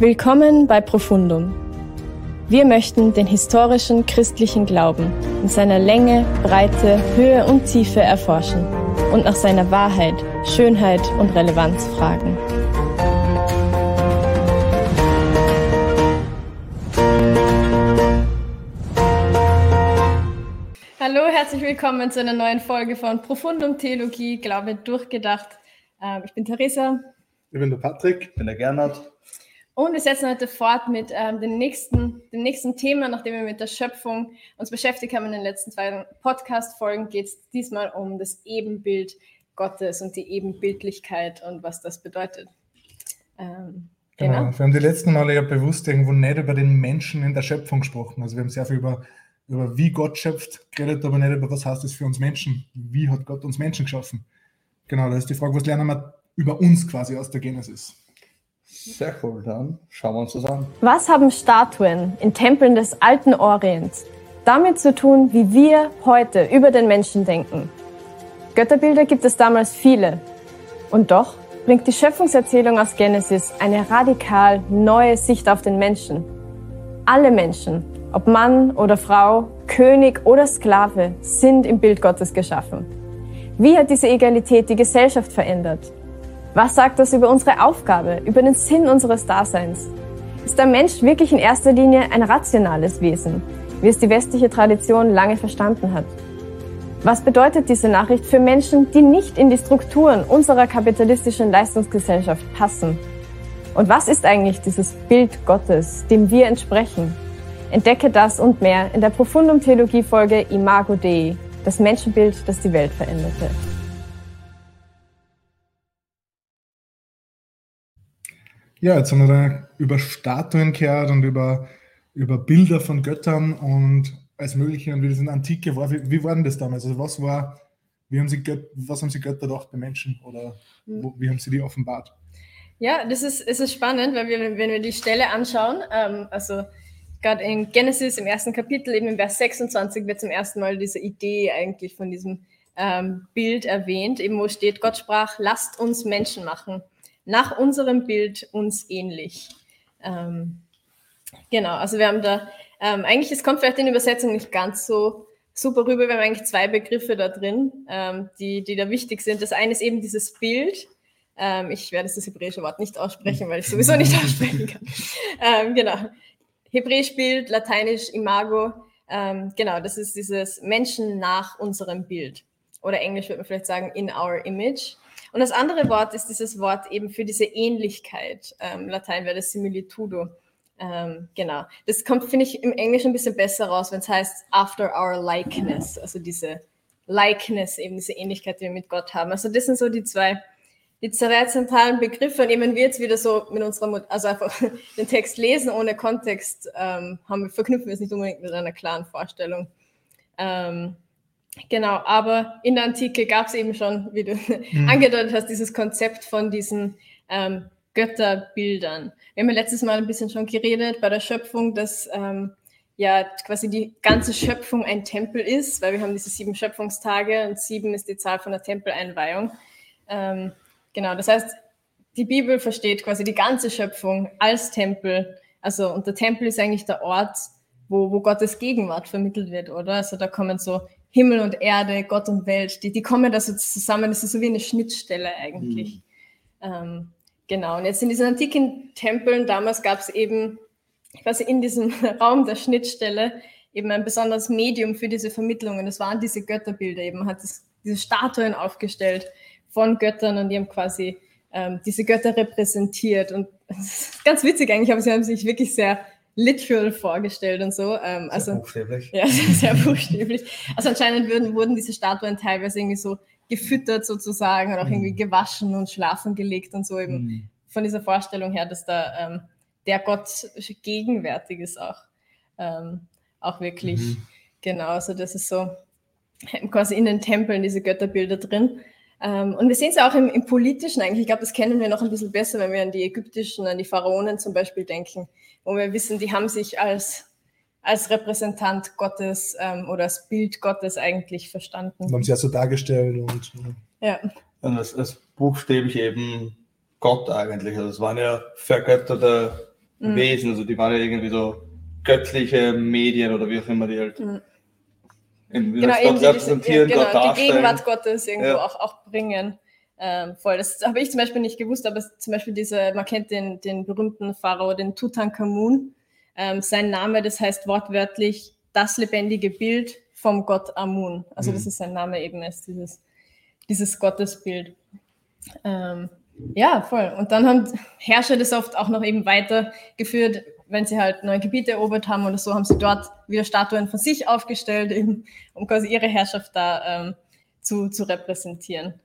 Willkommen bei Profundum. Wir möchten den historischen christlichen Glauben in seiner Länge, Breite, Höhe und Tiefe erforschen und nach seiner Wahrheit, Schönheit und Relevanz fragen. Hallo, herzlich willkommen zu einer neuen Folge von Profundum Theologie, Glaube durchgedacht. Ähm, ich bin Theresa. Ich bin der Patrick. Ich bin der Gernot. Und wir setzen heute fort mit ähm, dem, nächsten, dem nächsten Thema, nachdem wir mit der Schöpfung uns beschäftigt haben in den letzten zwei Podcast-Folgen, geht es diesmal um das Ebenbild Gottes und die Ebenbildlichkeit und was das bedeutet. Ähm, genau. genau. Wir haben die letzten Male ja bewusst irgendwo nicht über den Menschen in der Schöpfung gesprochen. Also wir haben sehr viel über, über wie Gott schöpft geredet, aber nicht über was heißt das für uns Menschen. Wie hat Gott uns Menschen geschaffen? Genau, da ist die Frage, was lernen wir über uns quasi aus der Genesis? Sehr cool, dann schauen wir uns das an. Was haben Statuen in Tempeln des alten Orients damit zu tun, wie wir heute über den Menschen denken? Götterbilder gibt es damals viele. Und doch bringt die Schöpfungserzählung aus Genesis eine radikal neue Sicht auf den Menschen. Alle Menschen, ob Mann oder Frau, König oder Sklave, sind im Bild Gottes geschaffen. Wie hat diese Egalität die Gesellschaft verändert? Was sagt das über unsere Aufgabe, über den Sinn unseres Daseins? Ist der Mensch wirklich in erster Linie ein rationales Wesen, wie es die westliche Tradition lange verstanden hat? Was bedeutet diese Nachricht für Menschen, die nicht in die Strukturen unserer kapitalistischen Leistungsgesellschaft passen? Und was ist eigentlich dieses Bild Gottes, dem wir entsprechen? Entdecke das und mehr in der Profundum Theologie Folge Imago Dei, das Menschenbild, das die Welt veränderte. Ja, jetzt haben wir da über Statuen gehört und über, über Bilder von Göttern und alles Mögliche und wie das in Antike war. Wie, wie war denn das damals? Also was war, wie haben sie Göt was haben sie Götter gedacht bei Menschen oder wo, wie haben sie die offenbart? Ja, das ist, es spannend, weil wir, wenn wir die Stelle anschauen, ähm, also gerade in Genesis im ersten Kapitel, eben im Vers 26, wird zum ersten Mal diese Idee eigentlich von diesem ähm, Bild erwähnt, eben wo steht, Gott sprach, lasst uns Menschen machen nach unserem Bild uns ähnlich. Ähm, genau, also wir haben da, ähm, eigentlich, es kommt vielleicht in Übersetzung nicht ganz so super rüber, wir haben eigentlich zwei Begriffe da drin, ähm, die, die da wichtig sind. Das eine ist eben dieses Bild. Ähm, ich werde das hebräische Wort nicht aussprechen, weil ich sowieso nicht aussprechen kann. Ähm, genau. Hebräisch Bild, Lateinisch Imago. Ähm, genau, das ist dieses Menschen nach unserem Bild. Oder Englisch würde man vielleicht sagen, in our image. Und das andere Wort ist dieses Wort eben für diese Ähnlichkeit. Ähm, Latein wäre das Similitudo. Ähm, genau. Das kommt, finde ich, im Englischen ein bisschen besser raus, wenn es heißt after our likeness. Also diese Likeness, eben diese Ähnlichkeit, die wir mit Gott haben. Also das sind so die zwei, die zwei zentralen Begriffe. Und eben wir jetzt wieder so mit unserer, also einfach den Text lesen ohne Kontext, ähm, haben verknüpfen wir es nicht unbedingt mit einer klaren Vorstellung. Ähm, Genau, aber in der Antike gab es eben schon, wie du mhm. angedeutet hast, dieses Konzept von diesen ähm, Götterbildern. Wir haben ja letztes Mal ein bisschen schon geredet bei der Schöpfung, dass ähm, ja quasi die ganze Schöpfung ein Tempel ist, weil wir haben diese sieben Schöpfungstage und sieben ist die Zahl von der Tempeleinweihung. Ähm, genau, das heißt, die Bibel versteht quasi die ganze Schöpfung als Tempel. Also, und der Tempel ist eigentlich der Ort, wo, wo Gottes Gegenwart vermittelt wird, oder? Also da kommen so Himmel und Erde, Gott und Welt, die, die kommen da so zusammen. Das ist so wie eine Schnittstelle eigentlich. Mhm. Ähm, genau. Und jetzt in diesen antiken Tempeln, damals gab es eben quasi in diesem Raum der Schnittstelle eben ein besonderes Medium für diese Vermittlungen. Das waren diese Götterbilder eben. Man hat das, diese Statuen aufgestellt von Göttern und die haben quasi ähm, diese Götter repräsentiert. Und das ist ganz witzig eigentlich, aber sie haben sich wirklich sehr literal vorgestellt und so. Ähm, also, sehr buchstäblich. Ja, sehr buchstäblich. Also anscheinend würden, wurden diese Statuen teilweise irgendwie so gefüttert sozusagen und auch irgendwie mhm. gewaschen und schlafen gelegt und so eben mm. von dieser Vorstellung her, dass da ähm, der Gott gegenwärtig ist auch. Ähm, auch wirklich. Mhm. Genau, also das ist so quasi in den Tempeln diese Götterbilder drin. Ähm, und wir sehen es ja auch im, im Politischen eigentlich. Ich glaube, das kennen wir noch ein bisschen besser, wenn wir an die ägyptischen, an die Pharaonen zum Beispiel denken wo wir wissen, die haben sich als, als Repräsentant Gottes ähm, oder als Bild Gottes eigentlich verstanden. Und haben sie ja so dargestellt und. Ja. Und es, es buchstäblich eben Gott eigentlich. Also es waren ja vergötterte mhm. Wesen. Also die waren ja irgendwie so göttliche Medien oder wie auch immer die halt. Mhm. In, genau, Gott repräsentieren, diese, ja, genau, die Gegenwart Gottes irgendwo ja. auch, auch bringen. Ähm, voll. Das habe ich zum Beispiel nicht gewusst, aber zum Beispiel diese, man kennt den, den berühmten Pharao, den Tutankhamun. Ähm, sein Name, das heißt wortwörtlich das lebendige Bild vom Gott Amun. Also mhm. das ist sein Name eben ist dieses, dieses Gottesbild. Ähm, ja, voll. Und dann haben Herrscher das oft auch noch eben weitergeführt, wenn sie halt neue Gebiete erobert haben oder so, haben sie dort wieder Statuen von sich aufgestellt, eben, um quasi ihre Herrschaft da ähm, zu, zu repräsentieren.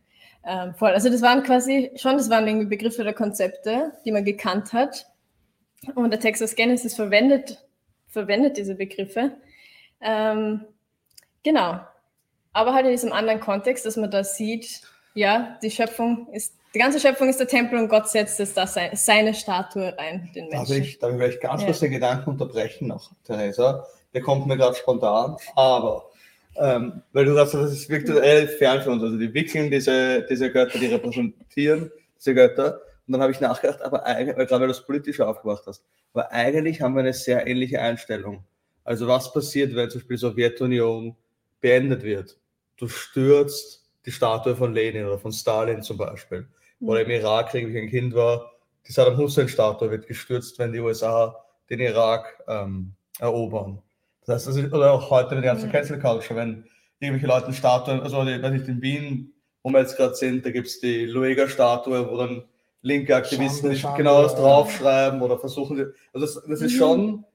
Ähm, voll. Also das waren quasi schon, das waren irgendwie Begriffe oder Konzepte, die man gekannt hat. Und der Text aus Genesis verwendet, verwendet diese Begriffe. Ähm, genau. Aber halt in diesem anderen Kontext, dass man da sieht, ja, die Schöpfung ist, die ganze Schöpfung ist der Tempel und Gott setzt es da seine, Statue rein, den Menschen. Darf ich, darf ich vielleicht ganz kurz ja. den Gedanken unterbrechen noch, Theresa? Der kommt mir gerade spontan, aber ähm, weil du sagst, das ist virtuell fern für uns. Also die wickeln diese, diese Götter, die repräsentieren diese Götter. Und dann habe ich nachgedacht, aber eigentlich, gerade weil du das politisch aufgemacht hast, aber eigentlich haben wir eine sehr ähnliche Einstellung. Also was passiert, wenn zum Beispiel die Sowjetunion beendet wird? Du stürzt die Statue von Lenin oder von Stalin zum Beispiel. Oder im Irak, wie ich ein Kind war, die Saddam Hussein-Statue wird gestürzt, wenn die USA den Irak ähm, erobern. Das heißt, ist, oder auch heute mit der ganzen mhm. Cancel Culture, wenn irgendwelche Leute Statuen, also ich weiß nicht, in Wien, wo wir jetzt gerade sind, da gibt es die Luega-Statue, wo dann linke Aktivisten Schande, genau was draufschreiben oder versuchen, also das, das ist mhm. schon,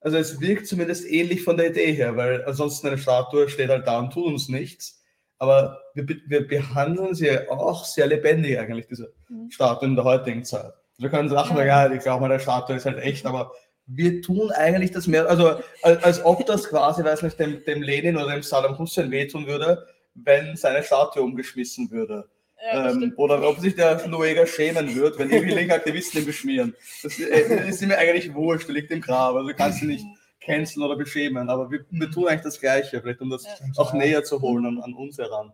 also es wirkt zumindest ähnlich von der Idee her, weil ansonsten eine Statue steht halt da und tut uns nichts. Aber wir, wir behandeln sie auch sehr lebendig eigentlich, diese mhm. Statuen in der heutigen Zeit. Also wir können sagen, ja, ja ich glaube mal, der Statue ist halt echt, aber wir tun eigentlich das mehr, also als, als ob das quasi, weiß nicht, dem, dem Lenin oder dem Saddam Hussein wehtun würde, wenn seine Statue umgeschmissen würde. Ja, ähm, oder ob sich der Noega schämen wird, wenn irgendwie linke Aktivisten ihn beschmieren. Das, äh, ist mir eigentlich wurscht, der liegt im Grab. Also du kannst ihn nicht canceln oder beschämen. Aber wir, wir, tun eigentlich das Gleiche, vielleicht um das ja. auch näher zu holen an, an uns heran.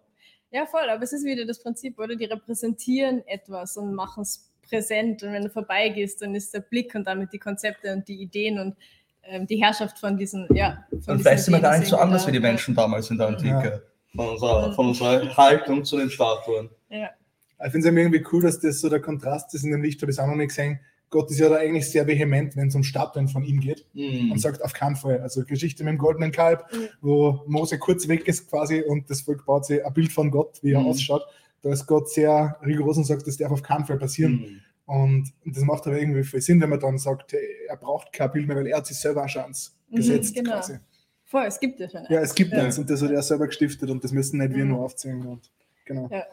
Ja, voll, aber es ist wieder das Prinzip, oder? Die repräsentieren etwas und machen es präsent. Und wenn du vorbeigehst, dann ist der Blick und damit die Konzepte und die Ideen und ähm, die Herrschaft von diesen, ja. Von und vielleicht sind wir gar nicht so anders wie die Menschen damals in der Antike. Ja. Von, unserer, von unserer Haltung zu den Statuen. Ja. Ich finde es irgendwie cool, dass das so der Kontrast ist in dem Licht, habe ich auch noch nicht gesehen. Gott ist ja da eigentlich sehr vehement, wenn es um Statuen von ihm geht mm. und sagt auf keinen Fall. Also Geschichte mit dem goldenen Kalb, mm. wo Mose kurz weg ist quasi und das Volk baut sich ein Bild von Gott, wie er mm. ausschaut. Da ist Gott sehr rigoros und sagt, das darf auf keinen Fall passieren. Mm. Und das macht aber irgendwie viel Sinn, wenn man dann sagt, er braucht kein Bild mehr, weil er hat sich selber schon ans mhm, gesetzt genau. quasi. Voll, es gibt ja schon. Ja, es gibt ja. eins und das hat er selber gestiftet und das müssen nicht wir mhm. nur aufzählen. Und, genau. Ja.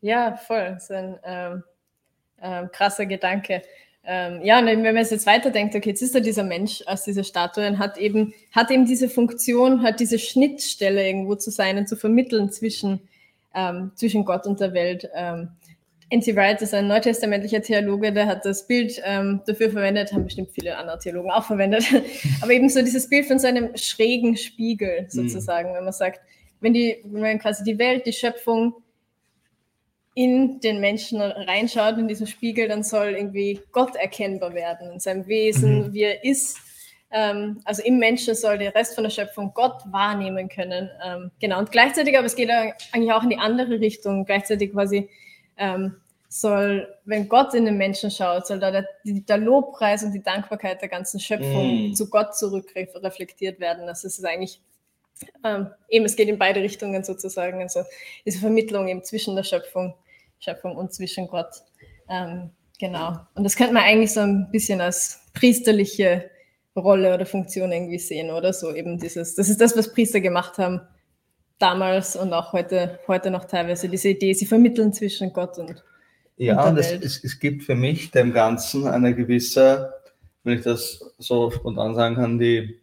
ja, voll. Das ist ein ähm, ähm, krasser Gedanke. Ähm, ja, und wenn man jetzt weiterdenkt, okay, jetzt ist da dieser Mensch aus dieser Statue und hat eben, hat eben diese Funktion, hat diese Schnittstelle irgendwo zu sein und zu vermitteln zwischen, ähm, zwischen Gott und der Welt. Ähm, N.T. Wright ist ein neutestamentlicher Theologe, der hat das Bild ähm, dafür verwendet, haben bestimmt viele andere Theologen auch verwendet, aber eben so dieses Bild von so einem schrägen Spiegel sozusagen, mhm. wenn man sagt, wenn die, wenn man quasi die Welt, die Schöpfung in den Menschen reinschaut, in diesen Spiegel, dann soll irgendwie Gott erkennbar werden in seinem Wesen, mhm. wie er ist. Ähm, also im Menschen soll der Rest von der Schöpfung Gott wahrnehmen können. Ähm, genau, und gleichzeitig, aber es geht eigentlich auch in die andere Richtung, gleichzeitig quasi ähm, soll, wenn Gott in den Menschen schaut, soll da der, der Lobpreis und die Dankbarkeit der ganzen Schöpfung mm. zu Gott zurückreflektiert werden. Das ist eigentlich ähm, eben, es geht in beide Richtungen sozusagen. Also diese Vermittlung eben zwischen der Schöpfung, Schöpfung und zwischen Gott. Ähm, genau. Und das könnte man eigentlich so ein bisschen als priesterliche Rolle oder Funktion irgendwie sehen, oder so eben dieses, das ist das, was Priester gemacht haben damals und auch heute, heute noch teilweise diese Idee, sie vermitteln zwischen Gott und ja, und es, es, es, gibt für mich dem Ganzen eine gewisse, wenn ich das so spontan sagen kann, die,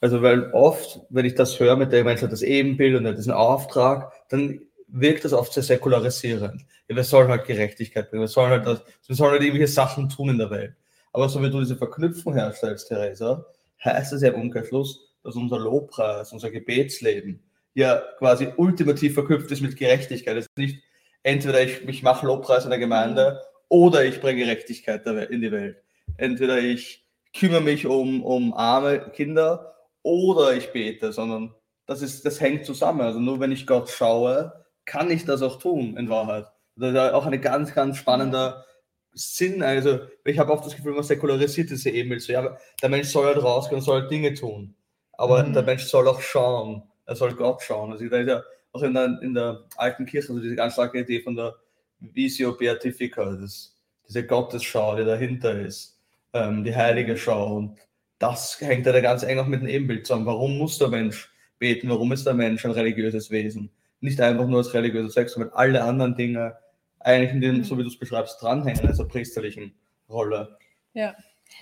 also weil oft, wenn ich das höre mit der Mensch hat das Ebenbild und hat diesen Auftrag, dann wirkt das oft sehr säkularisierend. Ja, wir sollen halt Gerechtigkeit bringen, wir sollen halt, das, wir sollen halt irgendwelche Sachen tun in der Welt. Aber so wie du diese Verknüpfung herstellst, Theresa, heißt das ja im Umkehrschluss, dass unser Lobpreis, unser Gebetsleben ja quasi ultimativ verknüpft ist mit Gerechtigkeit. Es ist nicht entweder ich, ich mache Lobpreis in der Gemeinde oder ich bringe Gerechtigkeit in die Welt. entweder ich kümmere mich um, um arme Kinder oder ich bete, sondern das, ist, das hängt zusammen. Also nur wenn ich Gott schaue, kann ich das auch tun, in Wahrheit. Das ist auch ein ganz, ganz spannender Sinn. Also ich habe oft das Gefühl, man säkularisiert diese E-Mails. So, ja, der Mensch soll halt rausgehen und soll halt Dinge tun. Aber mhm. der Mensch soll auch schauen. Er soll Gott schauen. Also da ist ja auch in der, in der alten Kirche also diese ganz starke Idee von der Visio Beatifica, das, diese Gottesschau, die dahinter ist, ähm, die heilige Schau. Und das hängt ja ganz eng auch mit dem Ebenbild zusammen. Warum muss der Mensch beten? Warum ist der Mensch ein religiöses Wesen? Nicht einfach nur als religiöser Sex, sondern alle anderen Dinge eigentlich in dem, so wie du es beschreibst, dranhängen, also priesterlichen Rolle. Ja.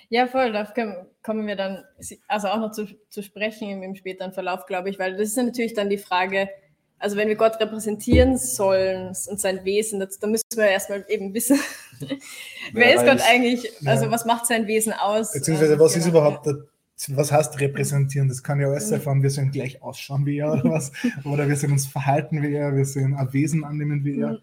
Ja, voll, da kommen wir dann also auch noch zu, zu sprechen im, im späteren Verlauf, glaube ich, weil das ist ja natürlich dann die Frage, also wenn wir Gott repräsentieren sollen und sein Wesen, das, da müssen wir erstmal eben wissen, wer ist Gott eigentlich, also ja. was macht sein Wesen aus? Beziehungsweise was genau, ist überhaupt, ja. der, was heißt repräsentieren? Das kann ja alles sein, mhm. wir sollen gleich ausschauen wie er oder was, oder wir sollen uns verhalten wie er, wir sollen ein Wesen annehmen wie er. Mhm.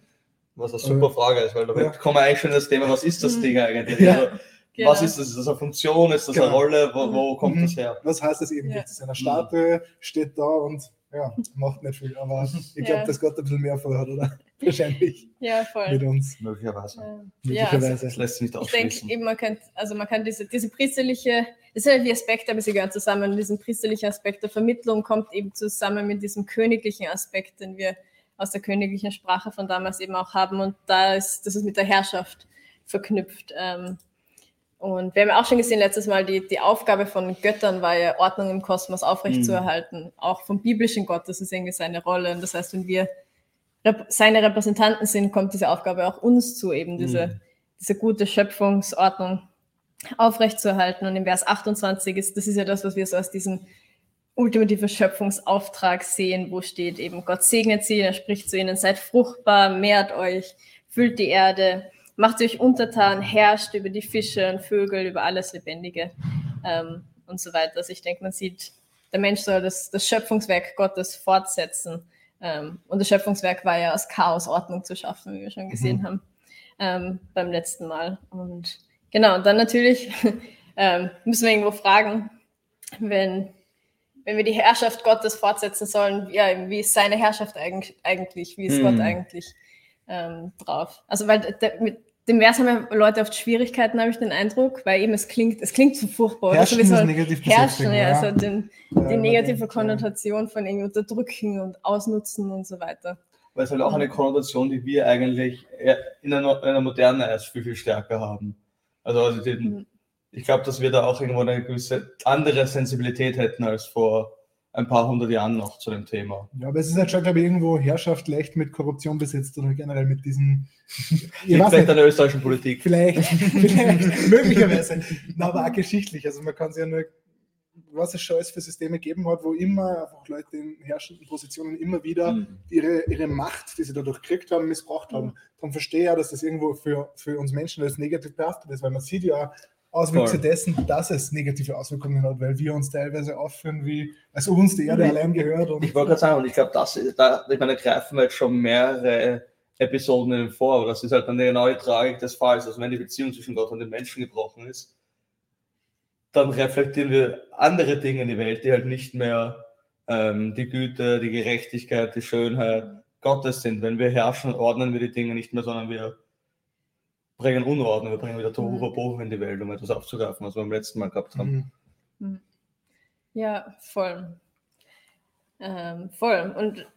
Was eine super Frage ist, weil da ja. kommen wir eigentlich schon in das Thema, was ist das mhm. Ding eigentlich? Ja. Also, Genau. Was ist das? Ist das eine Funktion? Ist das genau. eine Rolle? Wo, wo kommt mhm. das her? Was heißt das eben? Ja. Gibt es eine Statue, steht da und ja, macht nicht viel, aber ich glaube, ja. dass Gott ein bisschen mehr vorhat, oder? Wahrscheinlich. Ja, voll. Mit uns. Möglicherweise. Ja, Möglicherweise. Also, das lässt sich nicht ausschließen. Ich denke eben, man kann, also man kann diese, diese priesterliche, das sind ja die Aspekte, aber sie gehören zusammen. Und diesen priesterlichen Aspekt der Vermittlung kommt eben zusammen mit diesem königlichen Aspekt, den wir aus der königlichen Sprache von damals eben auch haben. Und da ist, das ist mit der Herrschaft verknüpft. Ähm, und wir haben auch schon gesehen letztes Mal, die, die Aufgabe von Göttern war ja, Ordnung im Kosmos aufrechtzuerhalten. Mhm. Auch vom biblischen Gott, das ist irgendwie seine Rolle. Und das heißt, wenn wir seine Repräsentanten sind, kommt diese Aufgabe auch uns zu, eben diese, mhm. diese gute Schöpfungsordnung aufrechtzuerhalten. Und im Vers 28 ist, das ist ja das, was wir so aus diesem ultimativen Schöpfungsauftrag sehen, wo steht eben, Gott segnet sie, er spricht zu ihnen, seid fruchtbar, mehrt euch, füllt die Erde, macht sich untertan, herrscht über die Fische und Vögel, über alles Lebendige ähm, und so weiter. Also ich denke, man sieht, der Mensch soll das, das Schöpfungswerk Gottes fortsetzen. Ähm, und das Schöpfungswerk war ja aus Chaos Ordnung zu schaffen, wie wir schon gesehen mhm. haben ähm, beim letzten Mal. Und genau, und dann natürlich ähm, müssen wir irgendwo fragen, wenn, wenn wir die Herrschaft Gottes fortsetzen sollen, ja, wie ist seine Herrschaft eigentlich? Wie ist mhm. Gott eigentlich? ähm, drauf. Also weil der, mit dem Vers haben ja Leute oft Schwierigkeiten, habe ich den Eindruck, weil eben es klingt, es klingt so furchtbar. Herrschen also ist negativ herrschen, ja, ja. Also den, ja, die negative Konnotation von irgendwie unterdrücken und ausnutzen und so weiter. Weil es halt auch eine Konnotation, die wir eigentlich in einer, in einer Moderne erst viel, viel stärker haben. Also, also den, mhm. ich glaube, dass wir da auch irgendwo eine gewisse andere Sensibilität hätten als vor ein paar hundert Jahren noch zu dem Thema. Ja, aber es ist halt schon, glaube ich, irgendwo Herrschaft leicht mit Korruption besetzt oder generell mit diesen. vielleicht an der österreichischen Politik. Vielleicht, vielleicht möglicherweise. Na, aber auch geschichtlich. Also man kann es ja nur, was es schon alles für Systeme gegeben hat, wo immer einfach Leute in herrschenden Positionen immer wieder mhm. ihre, ihre Macht, die sie dadurch gekriegt haben, missbraucht haben. Mhm. Darum verstehe ich ja, dass das irgendwo für, für uns Menschen als negativ behaftet ist, weil man sieht ja Auswüchse dessen, dass es negative Auswirkungen hat, weil wir uns teilweise aufführen, wie als uns die Erde allein gehört. ich wollte gerade sagen, und ich glaube, das da, ich meine, greifen wir jetzt schon mehrere Episoden vor, aber das ist halt dann die genaue Tragik des Falls. Also wenn die Beziehung zwischen Gott und den Menschen gebrochen ist, dann reflektieren wir andere Dinge in die Welt, die halt nicht mehr ähm, die Güte, die Gerechtigkeit, die Schönheit Gottes sind. Wenn wir herrschen, ordnen wir die Dinge nicht mehr, sondern wir bringen Unordnung, wir bringen wieder Tohu Wabohu in die Welt, um etwas aufzugreifen, was wir beim letzten Mal gehabt haben. Mhm. Mhm. Ja, voll. Ähm, voll. Und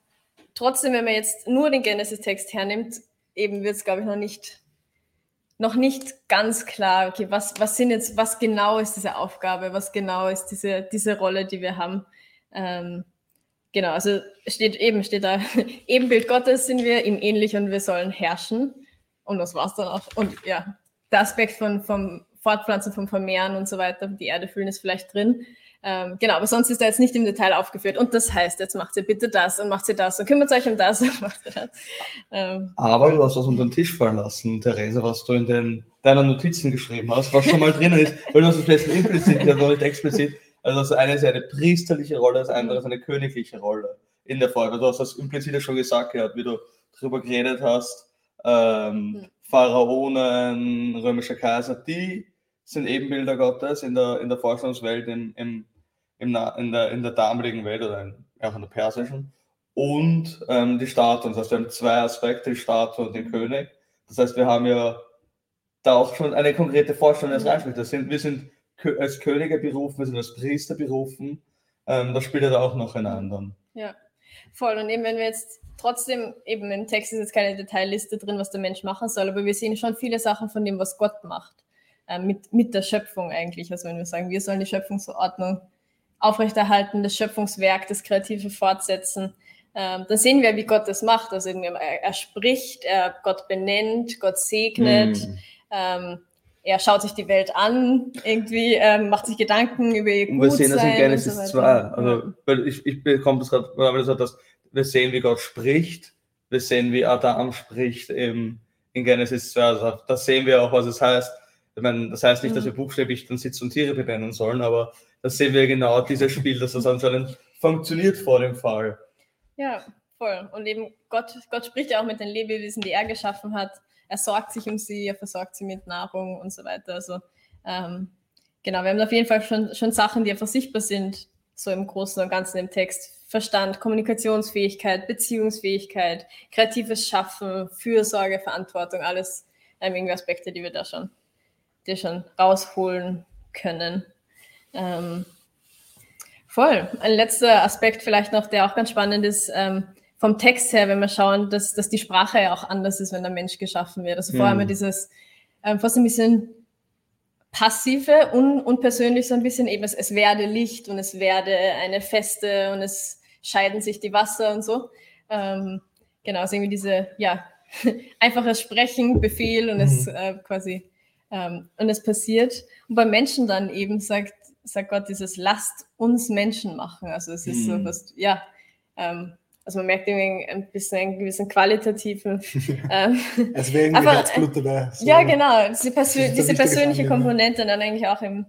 trotzdem, wenn man jetzt nur den Genesis-Text hernimmt, eben wird es, glaube ich, noch nicht, noch nicht ganz klar, okay, was, was sind jetzt, was genau ist diese Aufgabe, was genau ist diese, diese Rolle, die wir haben. Ähm, genau, also steht eben, steht da, Ebenbild Gottes sind wir, ihm ähnlich und wir sollen herrschen. Und das war's dann auch. Und ja, der Aspekt von, vom Fortpflanzen, vom Vermehren und so weiter, die Erde füllen ist vielleicht drin. Ähm, genau, aber sonst ist er jetzt nicht im Detail aufgeführt. Und das heißt, jetzt macht sie bitte das und macht sie das und kümmert euch um das und macht sie das. Ähm, aber du hast was unter den Tisch fallen lassen, Therese, was du in den, deinen Notizen geschrieben hast, was schon mal drinnen ist, weil du hast es vielleicht implizit, noch nicht explizit. Also das eine ist eine priesterliche Rolle, das andere ist eine königliche Rolle in der Folge. Du hast das implizit schon gesagt gehabt, wie du darüber geredet hast, ähm, hm. Pharaonen, römischer Kaiser, die sind Ebenbilder Gottes in der, in der Vorstellungswelt im, im, in, der, in der damaligen Welt oder in, auch in der persischen. Und ähm, die Statuen. Das heißt, wir haben zwei Aspekte, die Statue und den König. Das heißt, wir haben ja da auch schon eine konkrete Vorstellung des Reichsrichters. Sind, wir sind als Könige berufen, wir sind als Priester berufen. Ähm, das spielt ja da auch noch in anderen. Ja, voll. Und eben, wenn wir jetzt trotzdem, eben im Text ist jetzt keine Detailliste drin, was der Mensch machen soll, aber wir sehen schon viele Sachen von dem, was Gott macht. Äh, mit, mit der Schöpfung eigentlich. Also wenn wir sagen, wir sollen die Schöpfungsordnung aufrechterhalten, das Schöpfungswerk, das Kreative fortsetzen, ähm, dann sehen wir, wie Gott das macht. Also er, er spricht, er Gott benennt, Gott segnet. Mm. Ähm, er schaut sich die Welt an, irgendwie ähm, macht sich Gedanken über ihr Und wir sehen das in Genesis so 2. Also, weil ich, ich bekomme das gerade, weil das dass wir sehen, wie Gott spricht, wir sehen, wie Adam spricht im, in Genesis 2. Also, da sehen wir auch, was es heißt. Ich meine, das heißt nicht, dass wir mhm. buchstäblich dann sitzen und Tiere benennen sollen, aber da sehen wir genau dieses Spiel, dass das anscheinend funktioniert vor dem Fall. Ja, voll. Und eben Gott, Gott spricht ja auch mit den Lebewesen, die er geschaffen hat er sorgt sich um sie, er versorgt sie mit Nahrung und so weiter. Also ähm, genau, wir haben auf jeden Fall schon, schon Sachen, die einfach sichtbar sind, so im Großen und Ganzen im Text. Verstand, Kommunikationsfähigkeit, Beziehungsfähigkeit, kreatives Schaffen, Fürsorge, Verantwortung, alles ähm, irgendwie Aspekte, die wir da schon, die schon rausholen können. Ähm, voll. Ein letzter Aspekt vielleicht noch, der auch ganz spannend ist, ähm, vom Text her, wenn wir schauen, dass, dass die Sprache ja auch anders ist, wenn der Mensch geschaffen wird. Also mhm. haben wir dieses ähm, fast ein bisschen passive, un, unpersönlich so ein bisschen eben, es, es werde Licht und es werde eine Feste und es scheiden sich die Wasser und so. Ähm, genau, also irgendwie diese, ja, einfaches Sprechen, Befehl und mhm. es äh, quasi, ähm, und es passiert. Und beim Menschen dann eben sagt, sagt Gott dieses, lasst uns Menschen machen. Also es ist mhm. so fast, ja, ähm, also man merkt irgendwie ein bisschen einen gewissen qualitativen. ähm, es wäre irgendwie aber, Herzblut dabei. So. Ja, genau. Diese, Persön diese persönliche Komponente dann eigentlich auch im,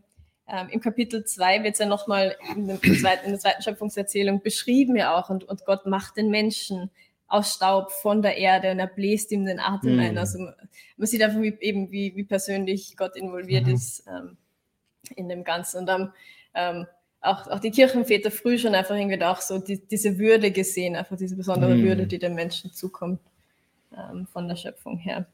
ähm, im Kapitel 2 wird es ja nochmal in, in, der zweiten Schöpfungserzählung beschrieben ja auch. Und, und Gott macht den Menschen aus Staub von der Erde und er bläst ihm den Atem mhm. ein. Also man sieht einfach wie, eben, wie, wie persönlich Gott involviert mhm. ist ähm, in dem Ganzen. Und dann ähm, auch, auch die Kirchenväter früh schon einfach irgendwie auch so die, diese Würde gesehen, einfach diese besondere mm. Würde, die dem Menschen zukommt ähm, von der Schöpfung her.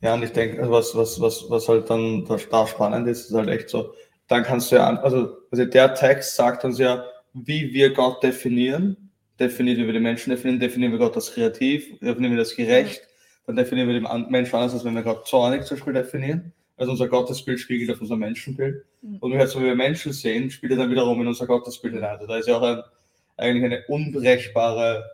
Ja, und ich denke, also was, was, was, was halt dann da spannend ist, ist halt echt so, dann kannst du ja, also, also der Text sagt uns ja, wie wir Gott definieren, definieren wir den Menschen definieren, definieren wir Gott als kreativ, definieren wir das gerecht, dann definieren wir den Menschen anders, als wenn wir Gott zornig zum Beispiel definieren. Also unser Gottesbild spiegelt auf unser Menschenbild. Mhm. Und wenn wir, so wie wir Menschen sehen, spielt er dann wiederum in unser Gottesbild hinein. Also da ist ja auch ein, eigentlich eine unbrechbare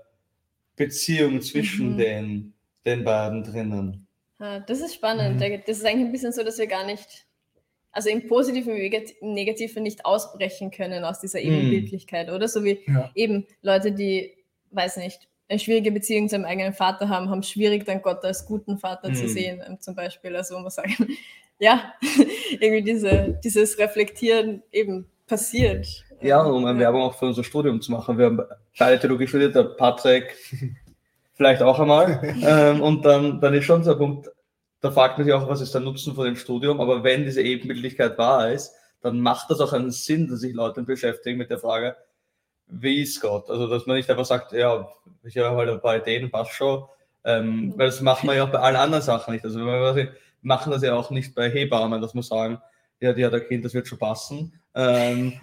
Beziehung zwischen mhm. den, den beiden drinnen. Ja, das ist spannend. Mhm. Das ist eigentlich ein bisschen so, dass wir gar nicht, also im Positiven wie im Negativen nicht ausbrechen können aus dieser mhm. Ebenbildlichkeit, oder? So wie ja. eben Leute, die, weiß nicht, eine schwierige Beziehung zu einem eigenen Vater haben, haben schwierig, dann Gott als guten Vater mhm. zu sehen, ähm, zum Beispiel. Also, man sagen, ja, irgendwie diese, dieses Reflektieren eben passiert. Ja, um eine. Werbung auch für unser Studium zu machen. Wir haben beide Theologie studiert, der Patrick vielleicht auch einmal. ähm, und dann, dann ist schon so ein Punkt, da fragt man sich auch, was ist der Nutzen von dem Studium, aber wenn diese Ebenbildlichkeit wahr ist, dann macht das auch einen Sinn, dass sich Leute beschäftigen mit der Frage, wie ist Gott? Also, dass man nicht einfach sagt, ja, ich habe halt ein paar Ideen, passt schon, ähm, weil das macht man ja auch bei allen anderen Sachen nicht. Also, man machen das ja auch nicht bei Hebammen, dass man sagen, ja, die hat ein Kind, das wird schon passen. Ähm,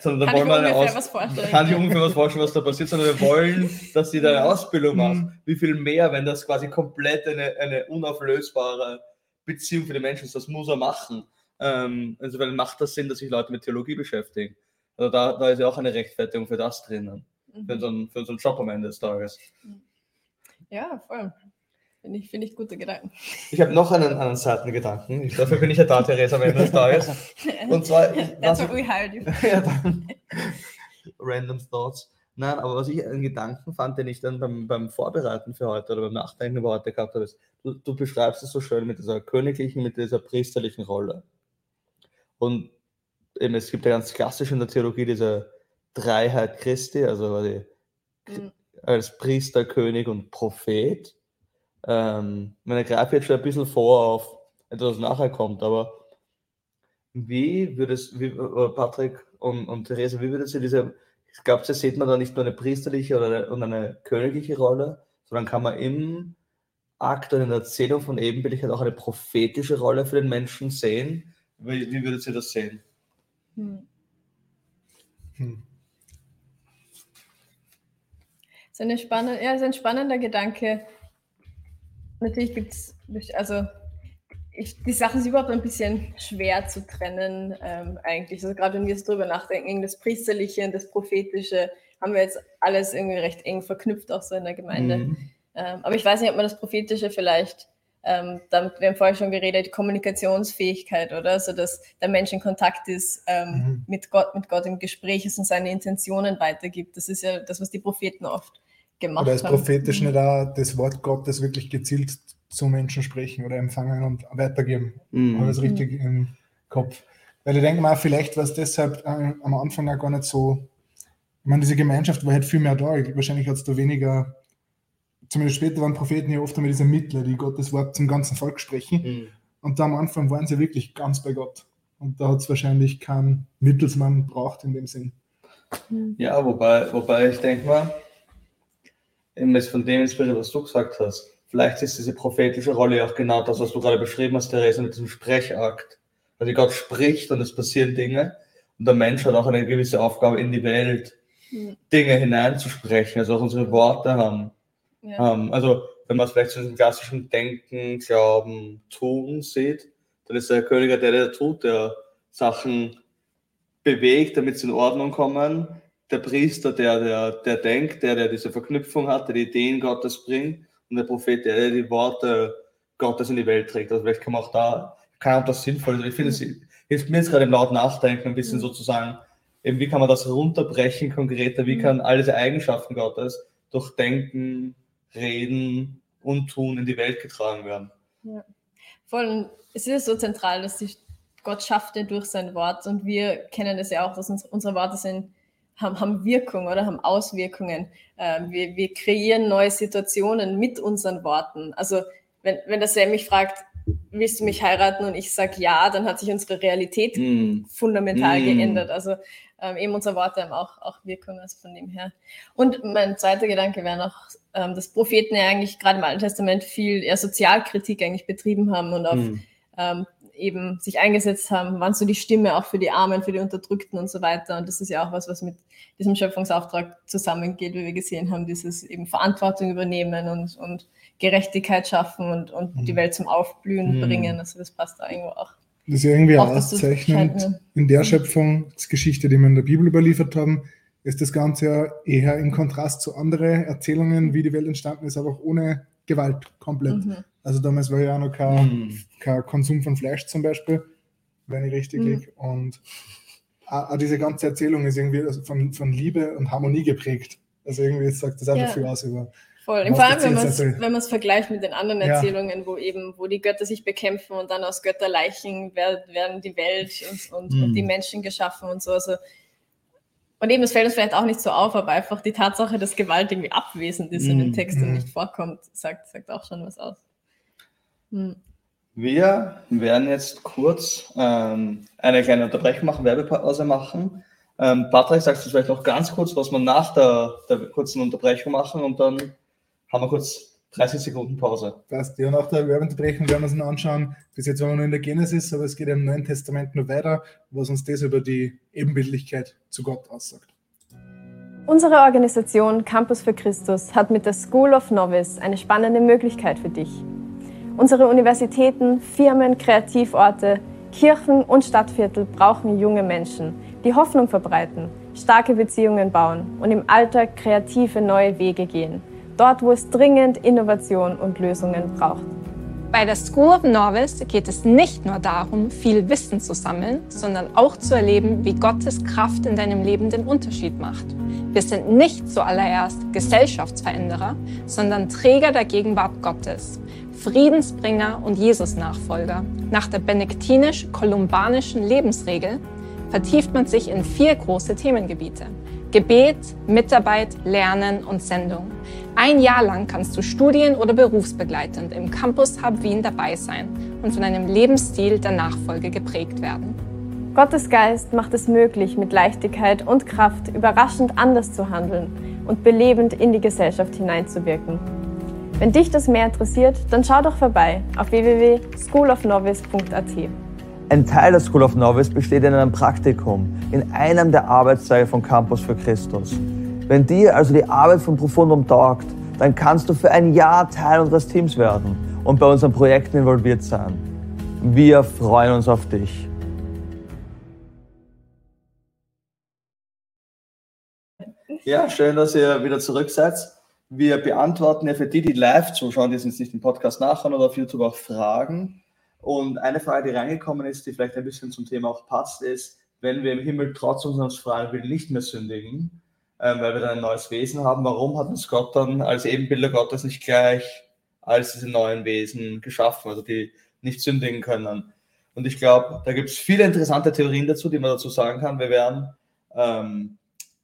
sondern da wollen wir eine Aus kann ich ungefähr was vorstellen, was da passiert, sondern wir wollen, dass sie da eine Ausbildung macht. Mhm. Wie viel mehr, wenn das quasi komplett eine, eine unauflösbare Beziehung für die Menschen ist, das muss er machen. Ähm, weil macht das Sinn, dass sich Leute mit Theologie beschäftigen. Also da, da ist ja auch eine Rechtfertigung für das drinnen, mhm. für, so einen, für so einen Job am Ende des Tages. Ja, voll. Finde ich, find ich gute Gedanken. Ich habe noch einen, Seitengedanken. Ich, dafür bin ich ja da, Theresa, am Ende des Tages. Und zwar. That's what we hired you. ja, dann, random Thoughts. Nein, aber was ich einen Gedanken fand, den ich dann beim, beim Vorbereiten für heute oder beim Nachdenken über heute gehabt habe, ist, du, du beschreibst es so schön mit dieser königlichen, mit dieser priesterlichen Rolle. Und eben, es gibt ja ganz klassisch in der Theologie diese Dreiheit Christi, also die, mhm. als Priester, König und Prophet. Ähm, meine greife jetzt schon ein bisschen vor auf etwas nachher kommt. Aber wie würdest, wie, äh, Patrick und, und Therese, wie würdet ihr diese, ich glaube, da sieht man da nicht nur eine priesterliche oder eine, und eine königliche Rolle, sondern kann man im Akt und in der Erzählung von Ebenbildlichkeit auch eine prophetische Rolle für den Menschen sehen. Wie, wie würdet ihr das sehen? Hm. Hm. Das ist, eine spannende, ja, ist ein spannender Gedanke. Natürlich gibt es, also ich, die Sache ist überhaupt ein bisschen schwer zu trennen, ähm, eigentlich. Also gerade wenn wir jetzt drüber nachdenken, das Priesterliche und das Prophetische haben wir jetzt alles irgendwie recht eng verknüpft, auch so in der Gemeinde. Mhm. Ähm, aber ich weiß nicht, ob man das Prophetische vielleicht, ähm, damit, wir haben vorher schon geredet, Kommunikationsfähigkeit, oder? So dass der Mensch in Kontakt ist, ähm, mhm. mit, Gott, mit Gott im Gespräch ist und seine Intentionen weitergibt. Das ist ja das, was die Propheten oft gemacht haben. Oder ist prophetisch mhm. nicht auch das Wort Gottes wirklich gezielt zu Menschen sprechen oder empfangen und weitergeben. Mhm. Habe das richtig im Kopf. Weil ich denke mal, vielleicht war es deshalb äh, am Anfang auch gar nicht so. Ich meine, diese Gemeinschaft war halt viel mehr da. Ich, wahrscheinlich hat es da weniger. Zumindest später waren Propheten ja oft einmal diese Mittler, die Gottes Wort zum ganzen Volk sprechen. Mhm. Und da am Anfang waren sie wirklich ganz bei Gott. Und da hat es wahrscheinlich keinen Mittelsmann braucht in dem Sinn. Ja, wobei, wobei ich denke mal, das von dem inspiriert, was du gesagt hast Vielleicht ist diese prophetische Rolle auch genau das, was du gerade beschrieben hast, Therese, mit diesem Sprechakt. Also Gott spricht und es passieren Dinge und der Mensch hat auch eine gewisse Aufgabe in die Welt, mhm. Dinge hineinzusprechen, also auch unsere Worte haben. Ja. Ähm, also wenn man es vielleicht zu diesem klassischen Denken, Glauben, Tun sieht, dann ist der König der, der tut, der Sachen bewegt, damit sie in Ordnung kommen. Der Priester, der, der, der denkt, der, der diese Verknüpfung hat, der die Ideen Gottes bringt und der Prophet, der die Worte Gottes in die Welt trägt. Also vielleicht kann man auch da, kann auch das sinnvoll sein. Ich finde, es hilft mir jetzt gerade im laut Nachdenken ein bisschen sozusagen, eben wie kann man das runterbrechen konkreter, wie kann all diese Eigenschaften Gottes durch Denken, Reden und Tun in die Welt getragen werden. Ja. Voll, es ist so zentral, dass sich Gott schaffte durch sein Wort und wir kennen das ja auch, dass uns, unsere Worte sind haben, haben Wirkung oder haben Auswirkungen. Ähm, wir, wir kreieren neue Situationen mit unseren Worten. Also wenn, wenn der Sam mich fragt, willst du mich heiraten und ich sage ja, dann hat sich unsere Realität mm. fundamental mm. geändert. Also ähm, eben unsere Worte haben auch, auch Wirkung, also von dem her. Und mein zweiter Gedanke wäre noch, ähm, dass Propheten ja eigentlich gerade im Alten Testament viel eher Sozialkritik eigentlich betrieben haben und auf mm. ähm, eben sich eingesetzt haben, waren so die Stimme auch für die Armen, für die Unterdrückten und so weiter. Und das ist ja auch was, was mit diesem Schöpfungsauftrag zusammengeht, wie wir gesehen haben, dieses eben Verantwortung übernehmen und, und Gerechtigkeit schaffen und, und mhm. die Welt zum Aufblühen mhm. bringen. Also das passt da irgendwo auch. Das ist ja irgendwie auch auszeichnend in der Schöpfungsgeschichte, die wir in der Bibel überliefert haben, ist das Ganze ja eher im Kontrast zu anderen Erzählungen, wie die Welt entstanden ist, aber auch ohne Gewalt komplett. Mhm. Also damals war ja auch noch kein, mhm. kein Konsum von Fleisch zum Beispiel, wenn ich richtig mhm. liege. Und auch diese ganze Erzählung ist irgendwie von, von Liebe und Harmonie geprägt. Also irgendwie sagt das einfach ja. viel aus über. Voll. Vor allem, wenn man es wenn vergleicht mit den anderen Erzählungen, ja. wo eben, wo die Götter sich bekämpfen und dann aus Götterleichen werden, die Welt und, und, mhm. und, die Menschen geschaffen und so. Also, und eben, es fällt uns vielleicht auch nicht so auf, aber einfach die Tatsache, dass Gewalt irgendwie abwesend ist mhm. in dem mhm. Text und mhm. nicht vorkommt, sagt, sagt auch schon was aus. Hm. Wir werden jetzt kurz ähm, eine kleine Unterbrechung machen, Werbepause machen. Ähm, Patrick, sagst du vielleicht noch ganz kurz, was wir nach der, der kurzen Unterbrechung machen und dann haben wir kurz 30 Sekunden Pause. Passt. Ja, nach der Werbeunterbrechung werden wir uns anschauen. Bis jetzt waren wir nur in der Genesis, aber es geht im Neuen Testament noch weiter, was uns das über die Ebenbildlichkeit zu Gott aussagt. Unsere Organisation Campus für Christus hat mit der School of Novice eine spannende Möglichkeit für dich. Unsere Universitäten, Firmen, Kreativorte, Kirchen und Stadtviertel brauchen junge Menschen, die Hoffnung verbreiten, starke Beziehungen bauen und im Alltag kreative neue Wege gehen. Dort, wo es dringend Innovation und Lösungen braucht. Bei der School of Novice geht es nicht nur darum, viel Wissen zu sammeln, sondern auch zu erleben, wie Gottes Kraft in deinem Leben den Unterschied macht. Wir sind nicht zuallererst Gesellschaftsveränderer, sondern Träger der Gegenwart Gottes. Friedensbringer und Jesus-Nachfolger. Nach der benediktinisch-kolumbanischen Lebensregel vertieft man sich in vier große Themengebiete. Gebet, Mitarbeit, Lernen und Sendung. Ein Jahr lang kannst du studien- oder berufsbegleitend im Campus Hub Wien dabei sein und von einem Lebensstil der Nachfolge geprägt werden. Gottes Geist macht es möglich, mit Leichtigkeit und Kraft überraschend anders zu handeln und belebend in die Gesellschaft hineinzuwirken. Wenn dich das mehr interessiert, dann schau doch vorbei auf www.schoolofnovice.at. Ein Teil der School of Novice besteht in einem Praktikum in einem der Arbeitszweige von Campus für Christus. Wenn dir also die Arbeit von Profundum taugt, dann kannst du für ein Jahr Teil unseres Teams werden und bei unseren Projekten involviert sein. Wir freuen uns auf dich. Ja, schön, dass ihr wieder zurück seid. Wir beantworten ja für die, die live zuschauen, die uns nicht im Podcast nachhören oder auf YouTube auch Fragen. Und eine Frage, die reingekommen ist, die vielleicht ein bisschen zum Thema auch passt, ist, wenn wir im Himmel trotz unseres freien nicht mehr sündigen, äh, weil wir dann ein neues Wesen haben, warum hat uns Gott dann als Ebenbilder Gottes nicht gleich als diese neuen Wesen geschaffen, also die nicht sündigen können? Und ich glaube, da gibt es viele interessante Theorien dazu, die man dazu sagen kann. Wir werden ähm,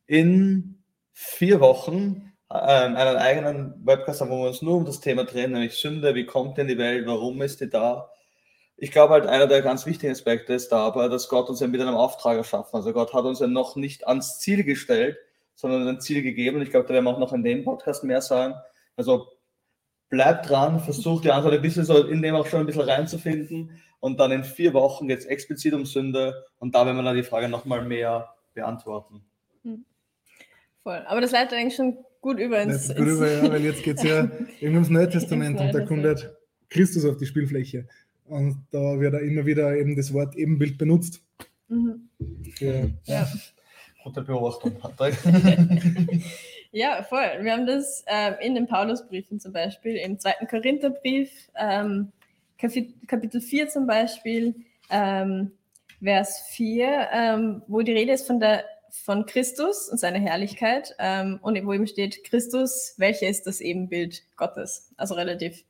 in vier Wochen einen eigenen Webcast haben, wo wir uns nur um das Thema drehen, nämlich Sünde, wie kommt die in die Welt, warum ist die da? ich glaube halt, einer der ganz wichtigen Aspekte ist dabei, dass Gott uns ja mit einem Auftrag erschaffen. Also Gott hat uns ja noch nicht ans Ziel gestellt, sondern ein Ziel gegeben. Ich glaube, da werden wir auch noch in dem Podcast mehr sagen. Also bleibt dran, versucht die Antwort ein bisschen so in dem auch schon ein bisschen reinzufinden. Und dann in vier Wochen geht es explizit um Sünde. Und da werden wir dann die Frage nochmal mehr beantworten. Hm. Voll. Aber das leitet eigentlich schon gut über ins. Gut über, ja, weil jetzt geht es ja ums Neue Testament und da kommt halt Christus auf die Spielfläche. Und da wird immer wieder eben das Wort Ebenbild benutzt. Mhm. Für, ja. Gute Beobachtung, Patrick. ja, voll. Wir haben das ähm, in den Paulusbriefen zum Beispiel, im zweiten Korintherbrief, ähm, Kapitel 4 zum Beispiel, ähm, Vers 4, ähm, wo die Rede ist von der von Christus und seiner Herrlichkeit ähm, und wo eben steht, Christus, welcher ist das Ebenbild Gottes? Also relativ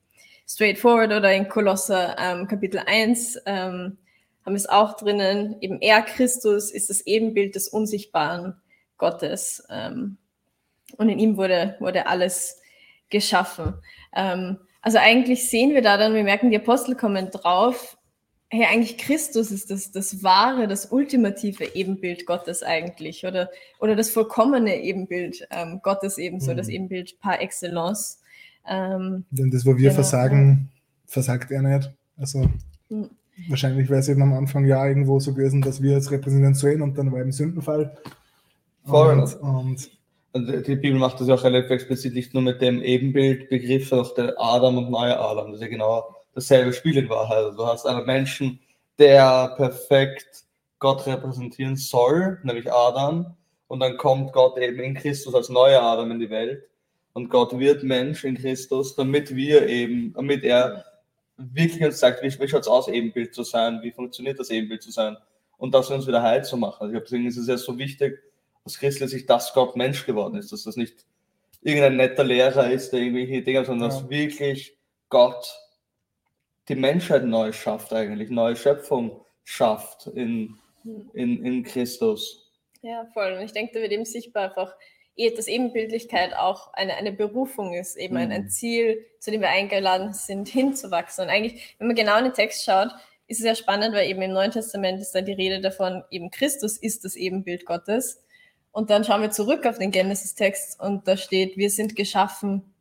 straightforward oder in Kolosser ähm, Kapitel 1 ähm, haben wir es auch drinnen, eben er Christus ist das Ebenbild des unsichtbaren Gottes ähm, und in ihm wurde, wurde alles geschaffen. Ähm, also eigentlich sehen wir da dann, wir merken, die Apostel kommen drauf, hey, eigentlich Christus ist das, das wahre, das ultimative Ebenbild Gottes eigentlich oder, oder das vollkommene Ebenbild ähm, Gottes ebenso, mhm. das Ebenbild par excellence. Ähm, Denn das, wo wir genau, versagen, ja. versagt er nicht. Also mhm. wahrscheinlich wäre es eben am Anfang ja irgendwo so gewesen, dass wir es repräsentieren sollen und dann war eben Sündenfall. Voll. Und, und, und, die Bibel macht das ja auch relativ explizit nicht nur mit dem Ebenbildbegriff, sondern auch der Adam und neue Adam. Das ist ja genau dasselbe Spiel in Wahrheit. Also du hast einen Menschen, der perfekt Gott repräsentieren soll, nämlich Adam, und dann kommt Gott eben in Christus als neuer Adam in die Welt und Gott wird Mensch in Christus, damit wir eben, damit er wirklich uns sagt, wie, wie schaut es aus, Ebenbild zu sein, wie funktioniert das Ebenbild zu sein und das uns wieder heil zu machen. Also ich glaube, deswegen ist es ja so wichtig, aus christlicher Sicht, dass Gott Mensch geworden ist, dass das nicht irgendein netter Lehrer ist, der irgendwelche Dinge, sondern ja. dass wirklich Gott die Menschheit neu schafft eigentlich, neue Schöpfung schafft in, in, in Christus. Ja, voll. Und ich denke, da wird eben sichtbar einfach, dass Ebenbildlichkeit auch eine, eine Berufung ist, eben mhm. ein, ein. Ziel, zu dem wir eingeladen sind, hinzuwachsen. Und eigentlich, wenn man genau in den Text schaut, ist es ja spannend, weil eben im Neuen Testament ist da die Rede davon, eben Christus ist das Ebenbild Gottes. Und dann schauen wir zurück auf den Genesis-Text und da steht, wir sind geschaffen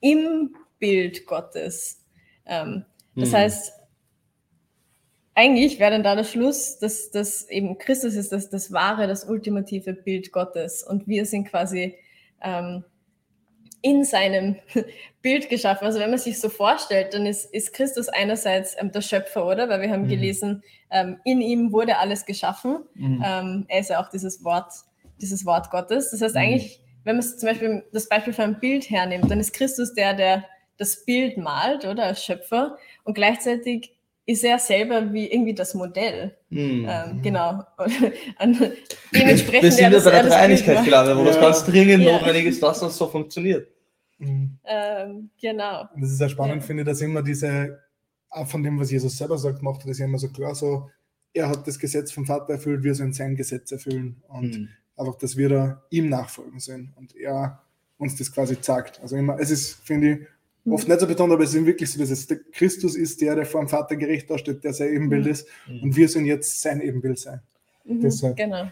im Bild Gottes. Ähm, das mhm. heißt, eigentlich wäre dann da der Schluss, dass, dass eben Christus ist das, das wahre, das ultimative Bild Gottes und wir sind quasi ähm, in seinem Bild geschaffen. Also wenn man sich so vorstellt, dann ist, ist Christus einerseits ähm, der Schöpfer, oder? Weil wir haben mhm. gelesen, ähm, in ihm wurde alles geschaffen. Mhm. Ähm, er ist ja auch dieses Wort, dieses Wort Gottes. Das heißt mhm. eigentlich, wenn man zum Beispiel das Beispiel von einem Bild hernimmt, dann ist Christus der, der das Bild malt, oder als Schöpfer. Und gleichzeitig ist er selber wie irgendwie das Modell. Mhm. Ähm, genau. Und dementsprechend Wir sind ja bei der Dreieinigkeit gelandet, wo ja. das ganz dringend ja. notwendig ist, dass das so funktioniert. Mhm. Ähm, genau. Und das ist sehr spannend, ja. finde ich, dass immer diese, auch von dem, was Jesus selber sagt, macht er das ja immer so klar so, er hat das Gesetz vom Vater erfüllt, wir sollen sein Gesetz erfüllen. Und mhm. einfach, dass wir da ihm nachfolgen sollen und er uns das quasi sagt. Also immer, es ist, finde ich. Oft nicht so betont, aber es ist wirklich so, dass es der Christus ist, der, der vor dem Vater gerecht dasteht, der sein Ebenbild mhm. ist mhm. und wir sollen jetzt sein Ebenbild sein. Mhm, Deshalb. Genau.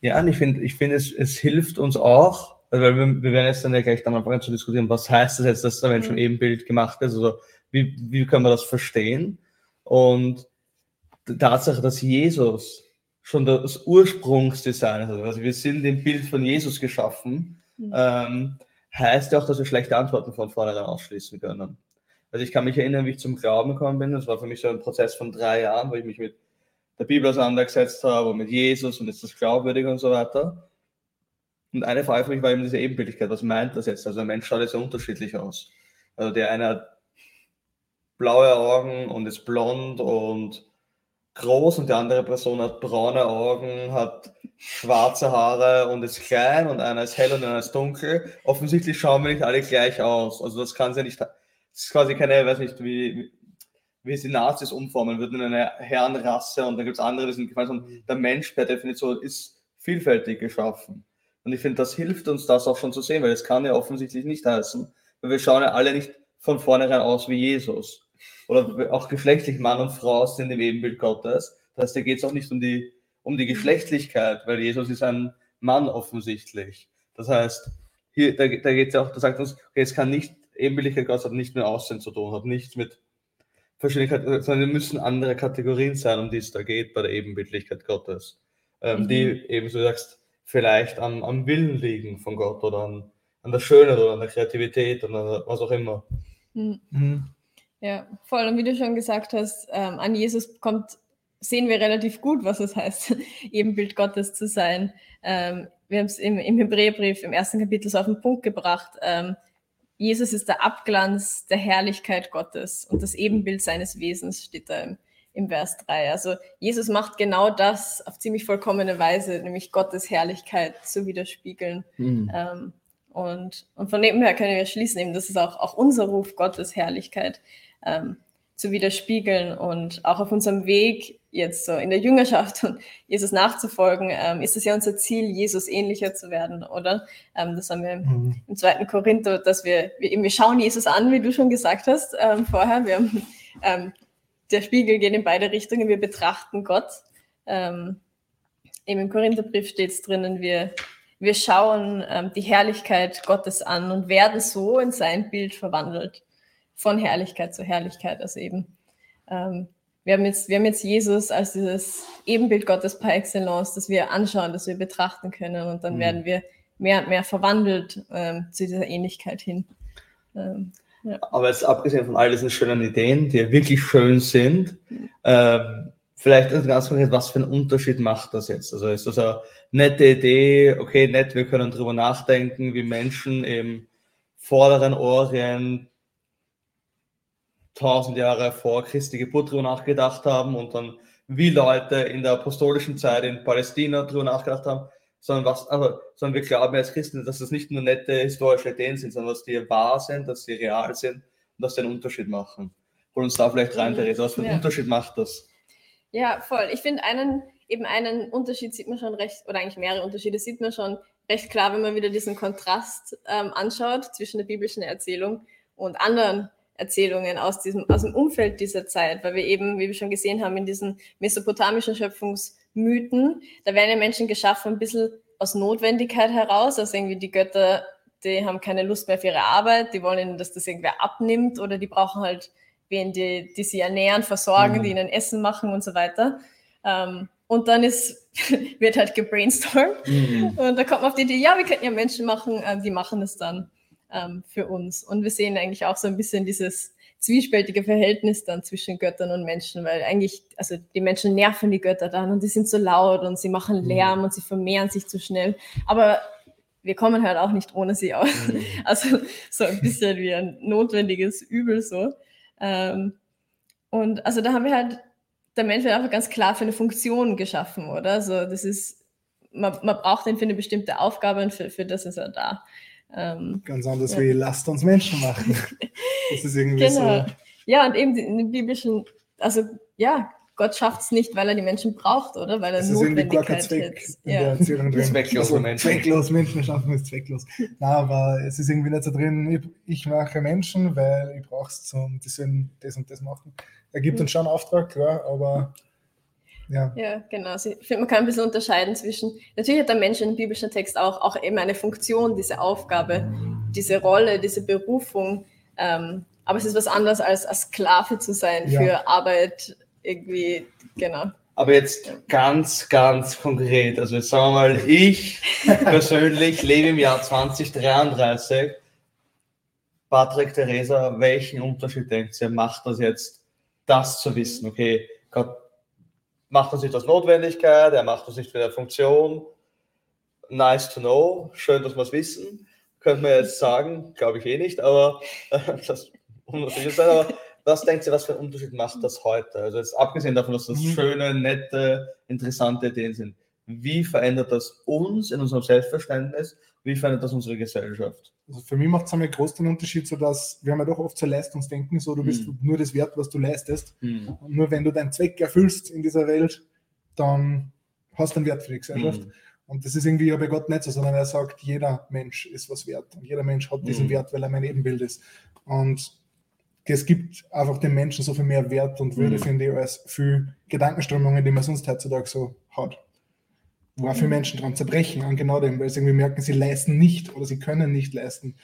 Ja, und ich finde, ich finde, es, es hilft uns auch, weil wir, wir werden jetzt dann ja gleich dann anfangen zu diskutieren, was heißt das jetzt, dass der Mensch mhm. im Ebenbild gemacht ist, also wie, wie können wir das verstehen? Und die Tatsache, dass Jesus schon das Ursprungsdesign ist, also wir sind im Bild von Jesus geschaffen, mhm. ähm, heißt ja auch, dass wir schlechte Antworten von vornherein ausschließen können. Also ich kann mich erinnern, wie ich zum Glauben gekommen bin. Das war für mich so ein Prozess von drei Jahren, wo ich mich mit der Bibel auseinandergesetzt habe und mit Jesus und ist das glaubwürdig und so weiter. Und eine Frage für mich war eben diese Ebenbildlichkeit. Was meint das jetzt? Also ein Mensch schaut jetzt so unterschiedlich aus. Also der eine hat blaue Augen und ist blond und groß und die andere Person hat braune Augen, hat schwarze Haare und ist klein und einer ist hell und einer ist dunkel. Offensichtlich schauen wir nicht alle gleich aus. Also das kann ja nicht, das ist quasi keine, weiß nicht, wie, wie sie Nazis umformen würden in eine Herrenrasse und da gibt es andere, die sind gefallen. Und der Mensch per Definition ist vielfältig geschaffen. Und ich finde, das hilft uns, das auch schon zu sehen, weil es kann ja offensichtlich nicht heißen, weil wir schauen ja alle nicht von vornherein aus wie Jesus oder auch geschlechtlich Mann und Frau sind im Ebenbild Gottes. Das heißt, da geht es auch nicht um die, um die Geschlechtlichkeit, weil Jesus ist ein Mann offensichtlich. Das heißt, hier, da, da geht es ja auch, da sagt uns, okay, es kann nicht, Ebenbildlichkeit Gottes hat nicht mit Aussehen zu tun, hat nichts mit Verschiedenheit, sondern es müssen andere Kategorien sein, um die es da geht bei der Ebenbildlichkeit Gottes. Ähm, mhm. Die eben, so sagst, vielleicht am, am Willen liegen von Gott oder an, an der Schöne oder an der Kreativität oder was auch immer. Mhm. Mhm. Ja, voll. Und wie du schon gesagt hast, ähm, an Jesus kommt, sehen wir relativ gut, was es heißt, Ebenbild Gottes zu sein. Ähm, wir haben es im, im Hebräerbrief im ersten Kapitel so auf den Punkt gebracht. Ähm, Jesus ist der Abglanz der Herrlichkeit Gottes und das Ebenbild seines Wesens steht da im, im Vers 3. Also Jesus macht genau das auf ziemlich vollkommene Weise, nämlich Gottes Herrlichkeit zu widerspiegeln. Mhm. Ähm, und, und von dem her können wir schließen, eben, das ist auch, auch unser Ruf, Gottes Herrlichkeit ähm, zu widerspiegeln. Und auch auf unserem Weg jetzt so in der Jüngerschaft und Jesus nachzufolgen, ähm, ist es ja unser Ziel, Jesus ähnlicher zu werden, oder? Ähm, das haben wir mhm. im zweiten Korinther, dass wir, wir, eben, wir schauen Jesus an, wie du schon gesagt hast ähm, vorher. Wir haben, ähm, der Spiegel geht in beide Richtungen, wir betrachten Gott. Ähm, eben im Korintherbrief steht es drinnen, wir, wir schauen ähm, die Herrlichkeit Gottes an und werden so in sein Bild verwandelt von Herrlichkeit zu Herrlichkeit. Also eben, ähm, wir, haben jetzt, wir haben jetzt Jesus als dieses Ebenbild Gottes par excellence, das wir anschauen, das wir betrachten können und dann mhm. werden wir mehr und mehr verwandelt ähm, zu dieser Ähnlichkeit hin. Ähm, ja. Aber jetzt abgesehen von all diesen schönen Ideen, die ja wirklich schön sind, mhm. vielleicht ganz konkret, was für einen Unterschied macht das jetzt? Also ist das eine nette Idee, okay, nett, wir können darüber nachdenken, wie Menschen im vorderen Orient tausend Jahre vor Christi Geburt drüber nachgedacht haben und dann wie Leute in der apostolischen Zeit in Palästina drüber nachgedacht haben, sondern was, also, sondern wir glauben als Christen, dass das nicht nur nette historische Ideen sind, sondern dass die wahr sind, dass die real sind und dass die einen Unterschied machen. Hol uns da vielleicht rein, Theresa, was für einen ja. Unterschied macht das? Ja, voll. Ich finde einen, eben einen Unterschied sieht man schon recht, oder eigentlich mehrere Unterschiede sieht man schon recht klar, wenn man wieder diesen Kontrast ähm, anschaut zwischen der biblischen Erzählung und anderen Erzählungen aus, diesem, aus dem Umfeld dieser Zeit, weil wir eben, wie wir schon gesehen haben, in diesen mesopotamischen Schöpfungsmythen, da werden ja Menschen geschaffen, ein bisschen aus Notwendigkeit heraus, also irgendwie die Götter, die haben keine Lust mehr auf ihre Arbeit, die wollen, dass das irgendwer abnimmt oder die brauchen halt wen, die, die sie ernähren, versorgen, mhm. die ihnen Essen machen und so weiter. Ähm, und dann ist, wird halt gebrainstormt mhm. und da kommt man auf die Idee, ja, wir könnten ja Menschen machen, äh, die machen es dann ähm, für uns. Und wir sehen eigentlich auch so ein bisschen dieses zwiespältige Verhältnis dann zwischen Göttern und Menschen, weil eigentlich, also die Menschen nerven die Götter dann und die sind so laut und sie machen mhm. Lärm mhm. und sie vermehren sich zu schnell. Aber wir kommen halt auch nicht ohne sie aus. Mhm. Also so ein bisschen wie ein notwendiges Übel so. Ähm, und also da haben wir halt, der Mensch wird einfach ganz klar für eine Funktion geschaffen, oder? Also das ist, man, man braucht ihn für eine bestimmte Aufgabe und für, für das ist er da. Ähm, Ganz anders ja. wie lasst uns Menschen machen. das ist irgendwie genau. so. Ja, und eben in den biblischen, also ja, Gott schafft es nicht, weil er die Menschen braucht, oder? Weil er das Notwendigkeit ist irgendwie gar kein Zweck in ja. der Erzählung drin. Zwecklos also, Menschen. Zwecklos, Menschen schaffen es zwecklos. Nein, aber es ist irgendwie nicht so drin, ich, ich mache Menschen, weil ich brauche es zum, die sollen das und das machen. Er gibt uns schon einen Auftrag, klar, aber ja. ja, genau. Also ich finde, man kann ein bisschen unterscheiden zwischen, natürlich hat der Mensch in dem biblischen Text auch, auch eben eine Funktion, diese Aufgabe, diese Rolle, diese Berufung. Ähm, aber es ist was anderes als, als Sklave zu sein ja. für Arbeit irgendwie, genau. Aber jetzt ganz, ganz konkret. Also jetzt sagen wir mal, ich persönlich lebe im Jahr 2033. Patrick, Theresa, welchen Unterschied denkt ihr, macht das jetzt, das zu wissen? Okay, Gott macht das nicht aus Notwendigkeit, er macht das nicht für eine Funktion. Nice to know, schön, dass wir es wissen. Könnte man jetzt sagen, glaube ich eh nicht, aber äh, das muss sein, aber was denkt ihr, was für einen Unterschied macht das heute? Also jetzt abgesehen davon, dass das mhm. schöne, nette, interessante Ideen sind, wie verändert das uns in unserem Selbstverständnis? Wie verändert das unsere Gesellschaft? Also für mich macht es einen großen Unterschied, so dass wir haben ja doch oft so Leistungsdenken, so du bist mhm. nur das wert, was du leistest. Und nur wenn du deinen Zweck erfüllst in dieser Welt, dann hast du einen Wert für die Gesellschaft. Mhm. Und das ist irgendwie ja bei Gott nicht so, sondern er sagt, jeder Mensch ist was wert. Und jeder Mensch hat diesen mhm. Wert, weil er mein Ebenbild ist. Und es gibt einfach den Menschen so viel mehr Wert und Würde, mhm. finde ich, als viele Gedankenströmungen, die man sonst heutzutage so hat. Wo auch viele mhm. Menschen dran zerbrechen, an genau dem, weil sie irgendwie merken, sie leisten nicht oder sie können nicht leisten.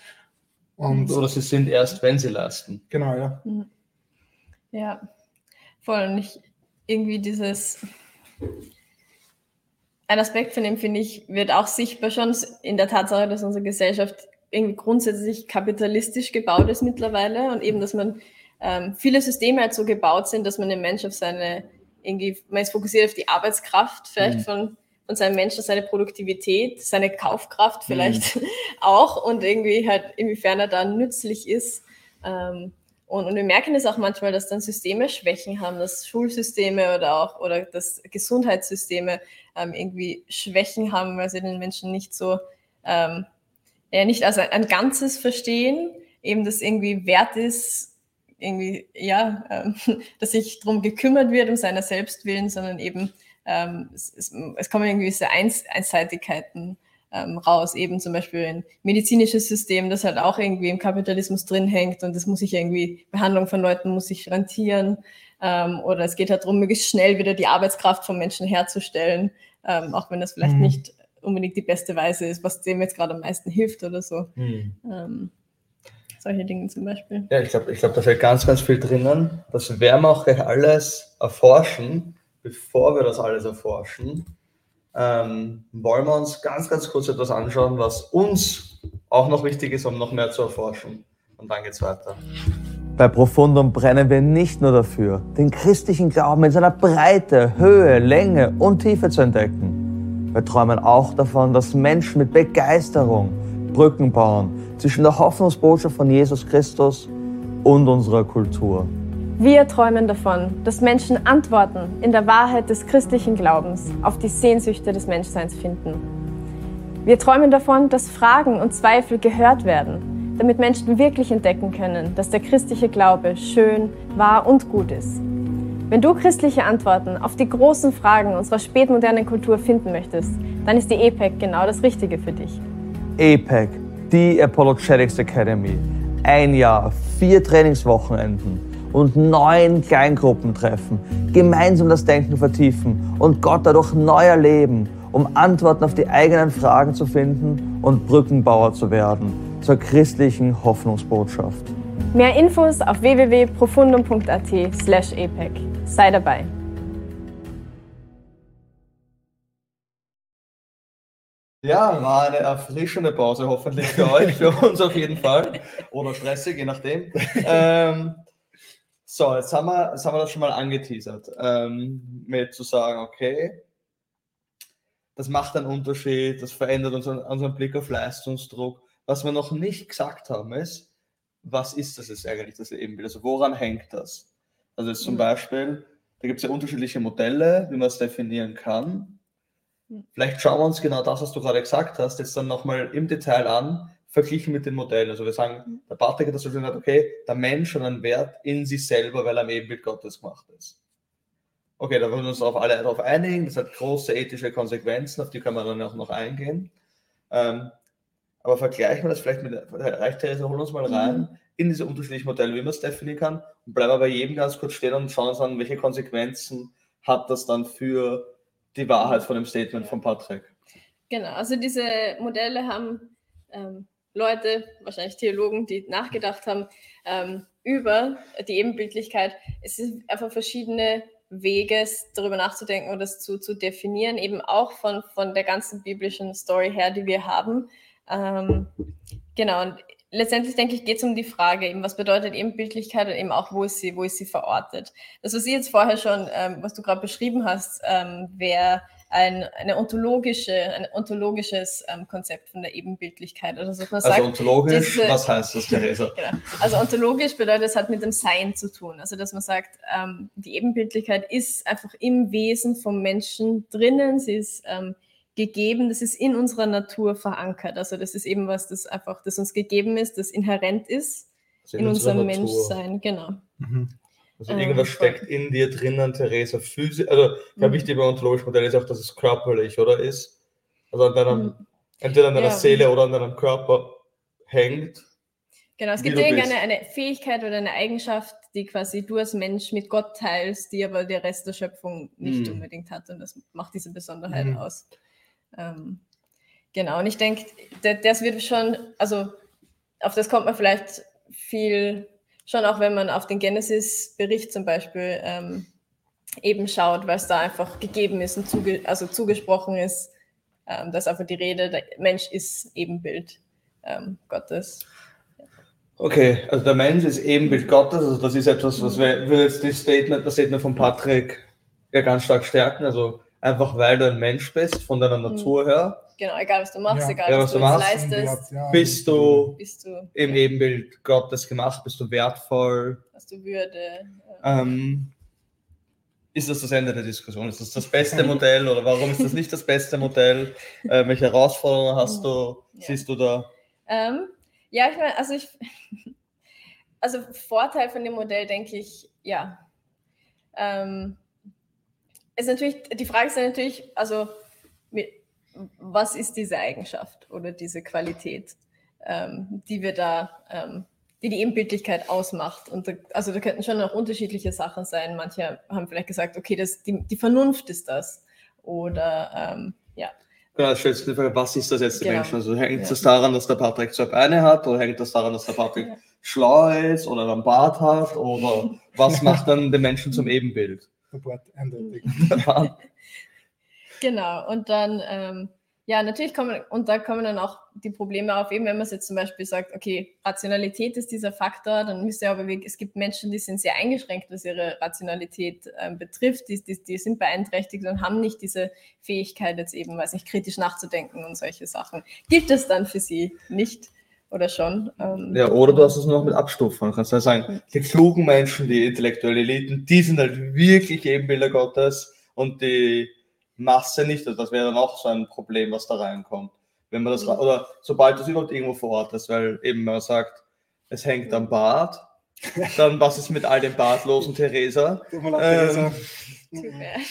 Und oder sie sind erst, wenn sie leisten. Genau, ja. Mhm. Ja, voll. Und ich irgendwie dieses, ein Aspekt von dem, finde ich, wird auch sichtbar schon in der Tatsache, dass unsere Gesellschaft irgendwie grundsätzlich kapitalistisch gebaut ist mittlerweile und eben, dass man ähm, viele Systeme halt so gebaut sind, dass man den Mensch auf seine, irgendwie, man ist fokussiert auf die Arbeitskraft vielleicht mhm. von, von seinem Menschen, seine Produktivität, seine Kaufkraft vielleicht mhm. auch und irgendwie halt, inwiefern er da nützlich ist. Ähm, und, und wir merken es auch manchmal, dass dann Systeme Schwächen haben, dass Schulsysteme oder auch oder dass Gesundheitssysteme ähm, irgendwie Schwächen haben, weil sie den Menschen nicht so ähm, ja, nicht als ein, Ganzes verstehen, eben das irgendwie wert ist, irgendwie, ja, ähm, dass sich darum gekümmert wird, um seiner selbst willen, sondern eben ähm, es, es, es, kommen irgendwie gewisse Eins, Einseitigkeiten ähm, raus, eben zum Beispiel ein medizinisches System, das halt auch irgendwie im Kapitalismus drin hängt und das muss sich irgendwie, Behandlung von Leuten muss sich rentieren ähm, oder es geht halt darum, möglichst schnell wieder die Arbeitskraft von Menschen herzustellen, ähm, auch wenn das vielleicht mhm. nicht unbedingt die beste Weise ist, was dem jetzt gerade am meisten hilft oder so. Mhm. Ähm, solche Dinge zum Beispiel. Ja, ich glaube, ich glaub, da fällt ganz, ganz viel drinnen. Das werden wir auch gleich alles erforschen. Bevor wir das alles erforschen, ähm, wollen wir uns ganz, ganz kurz etwas anschauen, was uns auch noch wichtig ist, um noch mehr zu erforschen. Und dann geht es weiter. Bei Profundum brennen wir nicht nur dafür, den christlichen Glauben in seiner Breite, Höhe, Länge und Tiefe zu entdecken wir träumen auch davon, dass Menschen mit Begeisterung Brücken bauen zwischen der Hoffnungsbotschaft von Jesus Christus und unserer Kultur. Wir träumen davon, dass Menschen Antworten in der Wahrheit des christlichen Glaubens auf die Sehnsüchte des Menschseins finden. Wir träumen davon, dass Fragen und Zweifel gehört werden, damit Menschen wirklich entdecken können, dass der christliche Glaube schön, wahr und gut ist. Wenn du christliche Antworten auf die großen Fragen unserer spätmodernen Kultur finden möchtest, dann ist die EPEC genau das Richtige für dich. EPEC, die Apologetics Academy. Ein Jahr, vier Trainingswochenenden und neun Kleingruppentreffen. Gemeinsam das Denken vertiefen und Gott dadurch neu erleben, um Antworten auf die eigenen Fragen zu finden und Brückenbauer zu werden zur christlichen Hoffnungsbotschaft. Mehr Infos auf www.profundum.at/epec. Sei dabei. Ja, war eine erfrischende Pause, hoffentlich für euch, für uns auf jeden Fall. Oder stressig, je nachdem. Ähm, so, jetzt haben, wir, jetzt haben wir das schon mal angeteasert, ähm, mit zu sagen, okay, das macht einen Unterschied, das verändert unseren, unseren Blick auf Leistungsdruck. Was wir noch nicht gesagt haben, ist, was ist das jetzt eigentlich, das Ebenbild? Also woran hängt das? Also zum mhm. Beispiel, da gibt es ja unterschiedliche Modelle, wie man es definieren kann. Mhm. Vielleicht schauen wir uns genau das, was du gerade gesagt hast, jetzt dann nochmal im Detail an, verglichen mit den Modellen. Also wir sagen, mhm. der Patrick hat das so gesagt, okay, der Mensch hat einen Wert in sich selber, weil er am Ebenbild Gottes gemacht ist. Okay, da wollen wir uns auf alle darauf einigen. Das hat große ethische Konsequenzen, auf die können wir dann auch noch eingehen. Ähm, aber vergleichen wir das vielleicht mit, reicht Theresa, holen uns mal rein mhm. in diese unterschiedlichen Modelle, wie man es definieren kann und bleiben wir bei jedem ganz kurz stehen und schauen uns an, welche Konsequenzen hat das dann für die Wahrheit von dem Statement von Patrick. Genau, also diese Modelle haben ähm, Leute, wahrscheinlich Theologen, die nachgedacht haben ähm, über die Ebenbildlichkeit. Es sind einfach verschiedene Wege, darüber nachzudenken oder das zu, zu definieren, eben auch von, von der ganzen biblischen Story her, die wir haben. Ähm, genau, und letztendlich denke ich, geht es um die Frage, eben, was bedeutet Ebenbildlichkeit und eben auch, wo ist sie, wo ist sie verortet. Das, was Sie jetzt vorher schon, ähm, was du gerade beschrieben hast, ähm, wäre ein, eine ontologische, ein ontologisches ähm, Konzept von der Ebenbildlichkeit. Also, man also sagt, ontologisch, diese, was heißt das, Theresa? genau. Also ontologisch bedeutet, es hat mit dem Sein zu tun. Also dass man sagt, ähm, die Ebenbildlichkeit ist einfach im Wesen vom Menschen drinnen, sie ist ähm, gegeben, das ist in unserer Natur verankert. Also das ist eben was, das einfach, das uns gegeben ist, das inhärent ist in, in unserem Menschsein, genau. Mhm. Also irgendwas steckt in dir drinnen, Theresa, physisch. Also ganz mhm. wichtig beim ontologischen Modell ist auch, dass es körperlich, oder ist? Also an deinem, mhm. entweder an deiner ja. Seele oder an deinem Körper hängt. Genau, es gibt irgendeine eine Fähigkeit oder eine Eigenschaft, die quasi du als Mensch mit Gott teilst, die aber der Rest der Schöpfung nicht mhm. unbedingt hat. Und das macht diese Besonderheit mhm. aus. Ähm, genau, und ich denke, das wird schon, also auf das kommt man vielleicht viel schon auch wenn man auf den Genesis-Bericht zum Beispiel ähm, eben schaut, weil es da einfach gegeben ist und zuge also zugesprochen ist, ähm, dass einfach die Rede, der Mensch ist Ebenbild ähm, Gottes. Okay, also der Mensch ist Ebenbild Gottes, also das ist etwas, was wir, wir jetzt das Statement, das Statement von Patrick ja ganz stark stärken, also einfach weil du ein Mensch bist, von deiner Natur her, Genau, egal was du machst, ja. egal ja, was, was, du, machst, leistest, ja, bist, du bist du im Ebenbild Gottes gemacht, bist du wertvoll. Hast du Würde. Ähm, ist das das Ende der Diskussion? Ist das das beste Modell oder warum ist das nicht das beste Modell? Äh, welche Herausforderungen hast du, siehst du da? Ähm, ja, ich meine, also ich, also Vorteil von dem Modell denke ich, ja. Ähm, ist natürlich, die Frage ist ja natürlich, also was ist diese Eigenschaft oder diese Qualität, ähm, die wir da, ähm, die die Ebenbildlichkeit ausmacht. Und da, also da könnten schon auch unterschiedliche Sachen sein. Manche haben vielleicht gesagt, okay, das, die, die Vernunft ist das. Oder ähm, ja. Genau, stellst du die Frage, was ist das jetzt, die genau. Menschen? Also hängt ja. das daran, dass der Patrick zwei Beine hat oder hängt das daran, dass der Patrick ja. schlau ist oder einen Bart hat oder was macht dann den Menschen zum Ebenbild? Der Bart eindeutig. Genau, und dann, ähm, ja, natürlich kommen, und da kommen dann auch die Probleme auf, eben wenn man jetzt zum Beispiel sagt, okay, Rationalität ist dieser Faktor, dann müsste ja aber, es gibt Menschen, die sind sehr eingeschränkt, was ihre Rationalität ähm, betrifft, die, die, die sind beeinträchtigt und haben nicht diese Fähigkeit jetzt eben, weiß nicht, kritisch nachzudenken und solche Sachen. Gibt es dann für sie nicht? oder schon. Ähm, ja, oder du hast es noch mit Abstufung. Kannst du sagen, die klugen Menschen, die intellektuellen Eliten, die sind halt wirklich Ebenbilder Gottes und die Masse nicht. Also das wäre dann auch so ein Problem, was da reinkommt. Wenn man das, mhm. oder sobald das überhaupt irgendwo vor Ort ist, weil eben man sagt, es hängt am Bart, dann was ist mit all den bartlosen Theresa? Ähm,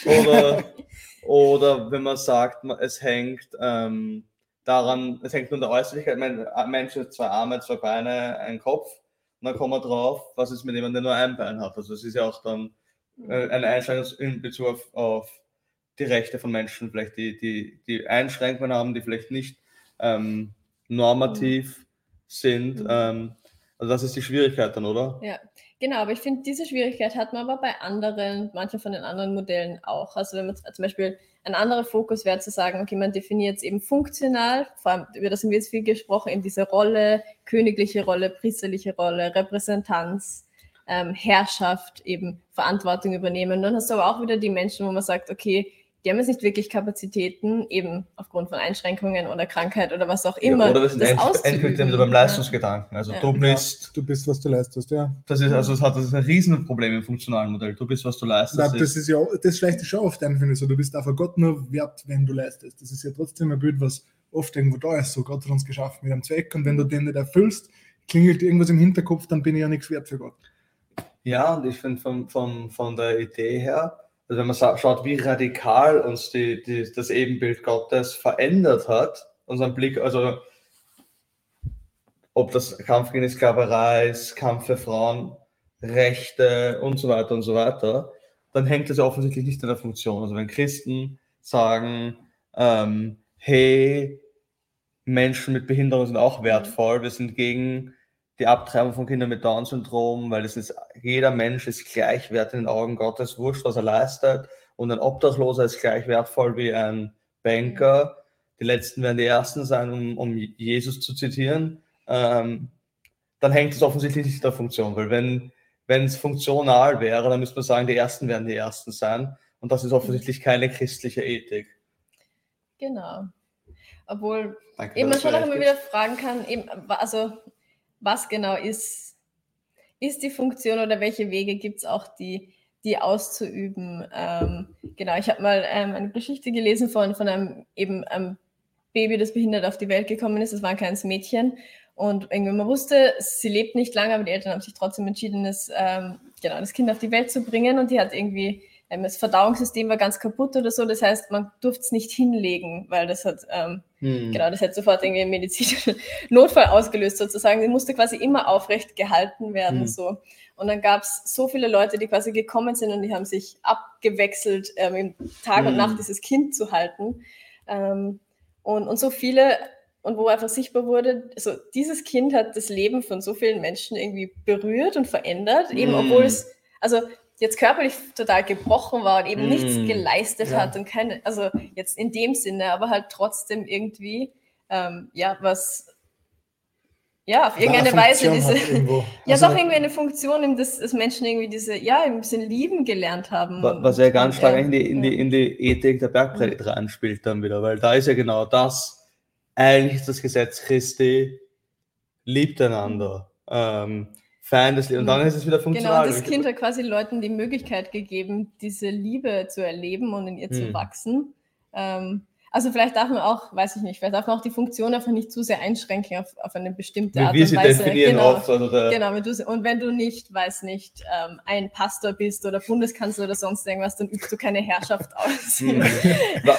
oder, oder wenn man sagt, es hängt ähm, daran, es hängt nur an der Äußerlichkeit, mein Mensch hat zwei Arme, zwei Beine, einen Kopf, und dann kommen wir drauf, was ist mit jemandem, der nur ein Bein hat. Also es ist ja auch dann äh, eine Einschränkung in Bezug auf, auf die Rechte von Menschen, vielleicht die, die, die Einschränkungen haben, die vielleicht nicht ähm, normativ sind. Mhm. Ähm, also das ist die Schwierigkeit dann, oder? Ja, genau, aber ich finde, diese Schwierigkeit hat man aber bei anderen, manchen von den anderen Modellen auch. Also wenn man zum Beispiel ein anderer Fokus wäre zu sagen, okay, man definiert es eben funktional, vor allem über das haben wir jetzt viel gesprochen, in diese Rolle, königliche Rolle, priesterliche Rolle, Repräsentanz, ähm, Herrschaft, eben Verantwortung übernehmen. Dann hast du aber auch wieder die Menschen, wo man sagt, okay, die haben jetzt nicht wirklich Kapazitäten, eben aufgrund von Einschränkungen oder Krankheit oder was auch immer. Ja, oder das, das endgültig beim Leistungsgedanken. Also ja. du bist. Du bist, was du leistest, ja. Das ist, also es hat das ist ein Riesenproblem im funktionalen Modell. Du bist, was du leistest. Nein, das ist ja, das schleicht schon oft ein, finde ich so. Du bist einfach Gott nur wert, wenn du leistest. Das ist ja trotzdem ein Bild, was oft irgendwo da ist. So, Gott hat uns geschaffen mit einem Zweck und wenn du den nicht erfüllst, klingelt irgendwas im Hinterkopf, dann bin ich ja nichts wert für Gott. Ja, und ich finde von, von, von der Idee her, also wenn man schaut, wie radikal uns die, die, das Ebenbild Gottes verändert hat, unseren Blick, also ob das Kampf gegen die Sklaverei ist, Kampf für Frauenrechte und so weiter und so weiter, dann hängt das ja offensichtlich nicht in der Funktion. Also wenn Christen sagen, ähm, hey, Menschen mit Behinderung sind auch wertvoll, wir sind gegen die Abtreibung von Kindern mit Down-Syndrom, weil es ist, jeder Mensch ist gleichwert in den Augen Gottes, wurscht, was er leistet. Und ein Obdachloser ist gleich wertvoll wie ein Banker. Die Letzten werden die Ersten sein, um, um Jesus zu zitieren. Ähm, dann hängt es offensichtlich nicht der Funktion, weil wenn wenn es funktional wäre, dann müsste man sagen, die Ersten werden die Ersten sein. Und das ist offensichtlich keine christliche Ethik. Genau. Obwohl Danke, eben man schon auch immer wieder fragen kann, eben, also was genau ist, ist die Funktion oder welche Wege gibt es auch, die, die auszuüben. Ähm, genau, ich habe mal ähm, eine Geschichte gelesen von, von einem eben einem Baby, das behindert auf die Welt gekommen ist. Das war ein kleines Mädchen. Und irgendwie man wusste, sie lebt nicht lange, aber die Eltern haben sich trotzdem entschieden, das, ähm, genau, das Kind auf die Welt zu bringen. Und die hat irgendwie ähm, das Verdauungssystem war ganz kaputt oder so. Das heißt, man durfte es nicht hinlegen, weil das hat, ähm, hm. genau, das hätte sofort irgendwie einen medizinischen Notfall ausgelöst sozusagen. Sie musste quasi immer aufrecht gehalten werden, hm. so. Und dann gab es so viele Leute, die quasi gekommen sind und die haben sich abgewechselt, ähm, Tag hm. und Nacht dieses Kind zu halten. Ähm, und, und so viele, und wo einfach sichtbar wurde, so dieses Kind hat das Leben von so vielen Menschen irgendwie berührt und verändert, eben obwohl es, also jetzt körperlich total gebrochen war und eben mm. nichts geleistet ja. hat und keine, also jetzt in dem Sinne, aber halt trotzdem irgendwie, ähm, ja, was, ja, auf irgendeine Weise diese, ja, also, doch irgendwie eine Funktion, dass, dass Menschen irgendwie diese, ja, ein bisschen lieben gelernt haben. Was ja ganz stark in die, in, die, in die Ethik der Bergpredigt mhm. reinspielt dann wieder, weil da ist ja genau das, eigentlich das Gesetz Christi, liebt einander. Ähm, Fan und dann ist es wieder funktional. Genau, das Kind hat quasi Leuten die Möglichkeit gegeben, diese Liebe zu erleben und in ihr hm. zu wachsen. Ähm, also vielleicht darf man auch, weiß ich nicht, vielleicht darf man auch die Funktion einfach nicht zu sehr einschränken auf, auf eine bestimmte Art Wie und Weise. definieren genau, oft, also genau wenn du, und wenn du nicht, weiß nicht, ähm, ein Pastor bist oder Bundeskanzler oder sonst irgendwas, dann übst du keine Herrschaft aus hm.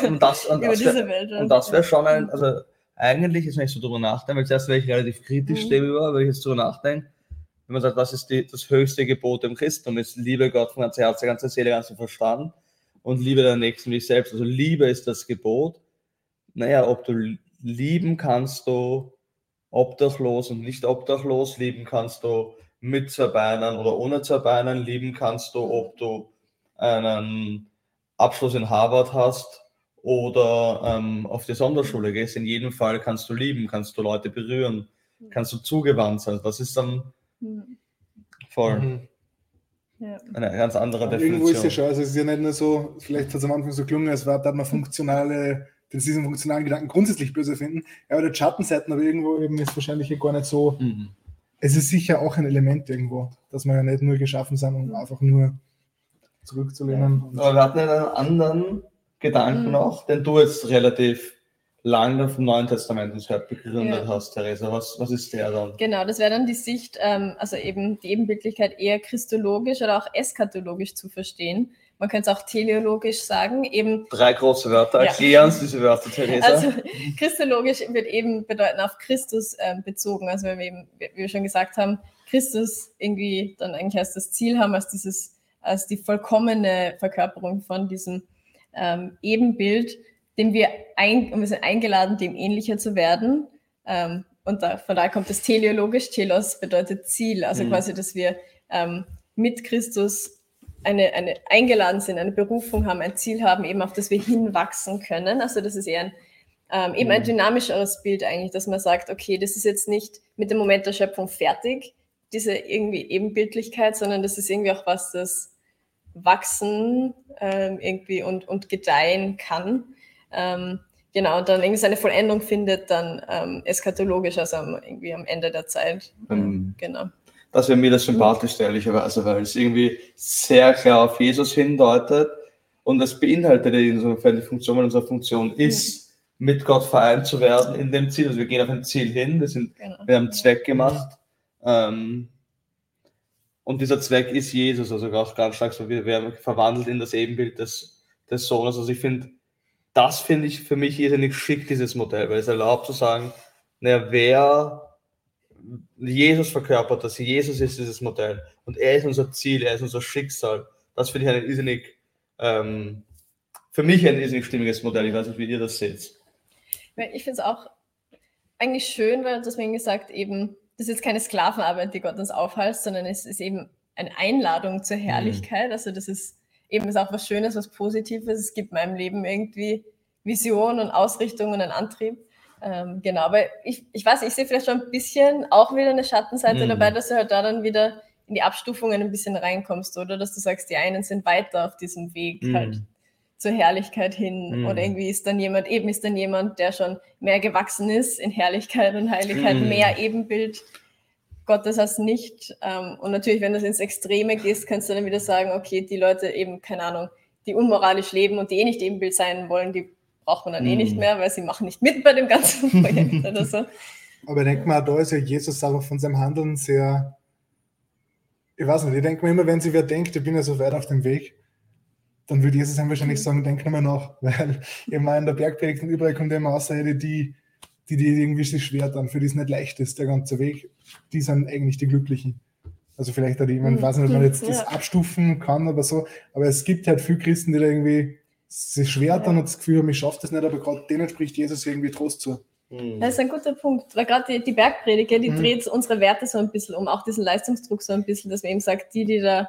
und das, und über das wär, diese Welt. Und das wäre schon ein, also eigentlich ist, ich so drüber nachdenke, weil zuerst wäre ich relativ kritisch mhm. darüber, wenn ich jetzt drüber nachdenke, wenn man sagt, was ist die, das höchste Gebot im Christentum, ist Liebe Gott von ganzer Herz, ganzer Seele, ganzer Verstand und Liebe der Nächsten wie selbst. Also Liebe ist das Gebot. Naja, ob du lieben kannst du obdachlos und nicht obdachlos, lieben kannst du mit zwei Beinen oder ohne zwei Beinen, lieben kannst du, ob du einen Abschluss in Harvard hast oder ähm, auf die Sonderschule gehst. In jedem Fall kannst du lieben, kannst du Leute berühren, kannst du zugewandt sein. Das ist dann Voll. Mhm. Ja. Eine ganz andere Aber Definition. Irgendwo ist ja schon, also es ist ja nicht nur so, vielleicht hat es am Anfang so gelungen, als war, da man funktionale, den diesen funktionalen Gedanken grundsätzlich böse finden. Ja, aber der Schattenseiten, aber irgendwo eben ist wahrscheinlich gar nicht so. Mhm. Es ist sicher auch ein Element irgendwo, dass wir ja nicht nur geschaffen sind, um einfach nur zurückzulehnen. Aber wir hatten einen anderen Gedanken mhm. noch, den du jetzt relativ lange vom Neuen Testament ins Haupt begründet ja. hast, Theresa. Was, was ist der dann? Genau, das wäre dann die Sicht, ähm, also eben die Ebenbildlichkeit eher christologisch oder auch eschatologisch zu verstehen. Man könnte es auch teleologisch sagen. Eben, Drei große Wörter. Erklär uns diese Wörter, Theresa. Also christologisch wird eben bedeuten auf Christus ähm, bezogen. Also wenn wir eben, wie wir schon gesagt haben, Christus irgendwie dann eigentlich als das Ziel haben, als dieses, als die vollkommene Verkörperung von diesem ähm, Ebenbild dem wir, ein, wir sind eingeladen, dem ähnlicher zu werden. Ähm, und da, von daher kommt das teleologisch. Telos bedeutet Ziel, also mhm. quasi, dass wir ähm, mit Christus eine, eine eingeladen sind, eine Berufung haben, ein Ziel haben, eben auf das wir hinwachsen können. Also das ist eher ein, ähm, eben ein mhm. dynamischeres Bild eigentlich, dass man sagt, okay, das ist jetzt nicht mit dem Moment der Schöpfung fertig, diese irgendwie Ebenbildlichkeit, sondern das ist irgendwie auch was, das wachsen ähm, irgendwie und, und gedeihen kann ähm, genau, und dann irgendwie seine Vollendung findet, dann ähm, eschatologisch, also irgendwie am Ende der Zeit. Ähm, genau. Das wäre mir das sympathischste, ehrlicherweise, weil es irgendwie sehr klar auf Jesus hindeutet und das beinhaltet insofern die Funktion, unsere Funktion ist, mhm. mit Gott vereint zu werden in dem Ziel. Also wir gehen auf ein Ziel hin, wir, sind, genau. wir haben Zweck gemacht. Ähm, Und dieser Zweck ist Jesus, also auch ganz stark so, wir werden verwandelt in das Ebenbild des, des Sohnes. Also ich finde, das finde ich für mich irrsinnig schick, dieses Modell, weil es erlaubt zu sagen, naja, wer Jesus verkörpert, dass Jesus ist dieses Modell und er ist unser Ziel, er ist unser Schicksal. Das finde ich ein irrsinnig, ähm, für mich ein irrsinnig stimmiges Modell. Ich weiß nicht, wie ihr das seht. Ich finde es auch eigentlich schön, weil deswegen gesagt eben, das ist keine Sklavenarbeit, die Gott uns aufhalst, sondern es ist eben eine Einladung zur mhm. Herrlichkeit. Mhm. Also das ist eben ist auch was Schönes, was Positives. Es gibt meinem Leben irgendwie Vision und Ausrichtung und einen Antrieb. Ähm, genau, aber ich, ich weiß, ich sehe vielleicht schon ein bisschen auch wieder eine Schattenseite mhm. dabei, dass du halt da dann wieder in die Abstufungen ein bisschen reinkommst, oder? Dass du sagst, die einen sind weiter auf diesem Weg mhm. halt zur Herrlichkeit hin. Mhm. Oder irgendwie ist dann jemand, eben ist dann jemand, der schon mehr gewachsen ist in Herrlichkeit und Heiligkeit, mhm. mehr Ebenbild Gottes als nicht. Ähm, und natürlich, wenn du ins Extreme gehst, kannst du dann wieder sagen, okay, die Leute eben, keine Ahnung, die unmoralisch leben und die eh nicht Ebenbild sein wollen, die braucht man dann mhm. eh nicht mhm. mehr, weil sie machen nicht mit bei dem ganzen Projekt oder so. Aber ich denke mal, da ist ja Jesus auch von seinem Handeln sehr, ich weiß nicht, ich denke mir immer, wenn sie wer denkt, ich bin ja so weit auf dem Weg, dann würde Jesus einem wahrscheinlich sagen, denk nochmal nach, weil immer in der Bergpredigt und überall kommt immer Aussage, die, die, die irgendwie sich schwer dann, für die es nicht leicht ist, der ganze Weg, die sind eigentlich die Glücklichen. Also vielleicht hat jemand, mhm. weiß nicht, ob man jetzt das abstufen kann oder so, aber es gibt halt viele Christen, die da irgendwie sich schwer dann und das Gefühl haben, ich schaffe das nicht, aber gerade denen spricht Jesus irgendwie Trost zu. Mhm. Das ist ein guter Punkt, weil gerade die, die Bergpredigt, die mhm. dreht unsere Werte so ein bisschen um, auch diesen Leistungsdruck so ein bisschen, dass man eben sagt, die, die da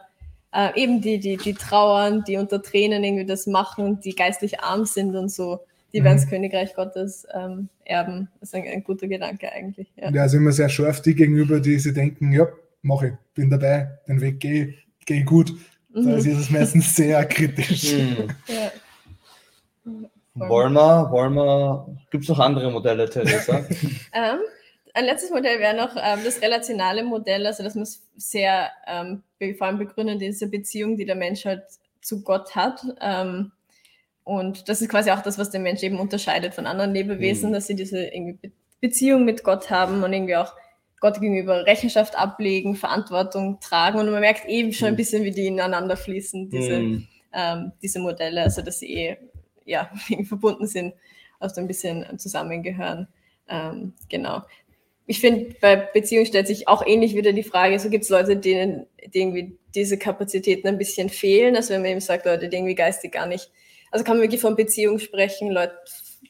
äh, eben die, die, die trauern, die unter Tränen irgendwie das machen und die geistlich arm sind und so, die mhm. werden das Königreich Gottes ähm, erben. Das ist ein, ein, guter Gedanke eigentlich. Ja. ja, also immer sehr scharf die gegenüber, die sie denken, ja, mache ich, bin dabei, den Weg gehe geh gut. Mhm. Da ist es meistens sehr kritisch. Mhm. Ja. Wollen wir, wollen wir, gibt es noch andere Modelle, Theresa? ähm, ein letztes Modell wäre noch ähm, das relationale Modell, also das muss sehr ähm, vor allem begründen, diese Beziehung, die der Mensch halt zu Gott hat. Ähm, und das ist quasi auch das, was den Mensch eben unterscheidet von anderen Lebewesen, mhm. dass sie diese irgendwie Beziehung mit Gott haben und irgendwie auch Gott gegenüber Rechenschaft ablegen, Verantwortung tragen. Und man merkt eben schon ein mhm. bisschen, wie die ineinander fließen, diese, mhm. ähm, diese Modelle, also dass sie eh ja, verbunden sind, also ein bisschen zusammengehören. Ähm, genau ich finde, bei Beziehungen stellt sich auch ähnlich wieder die Frage, so gibt es Leute, denen die irgendwie diese Kapazitäten ein bisschen fehlen. Also wenn man eben sagt, Leute, die irgendwie geistig gar nicht, also kann man wirklich von Beziehung sprechen, Leute,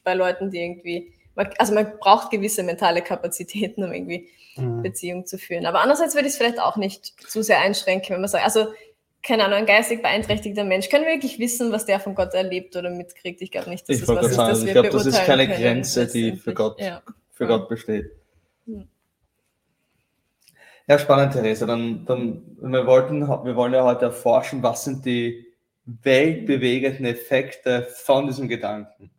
bei Leuten, die irgendwie, also man braucht gewisse mentale Kapazitäten, um irgendwie mhm. Beziehung zu führen. Aber andererseits würde ich es vielleicht auch nicht zu sehr einschränken, wenn man sagt, also keine Ahnung, ein geistig beeinträchtigter Mensch kann wirklich wissen, was der von Gott erlebt oder mitkriegt. Ich glaube nicht, dass ich das was ist, sagen, das Ich glaube, das ist keine Grenze, die für Gott, ja. für Gott besteht. Ja, spannend, Theresa. Dann, dann, wir wollten, wir wollen ja heute erforschen, was sind die weltbewegenden Effekte von diesem Gedanken.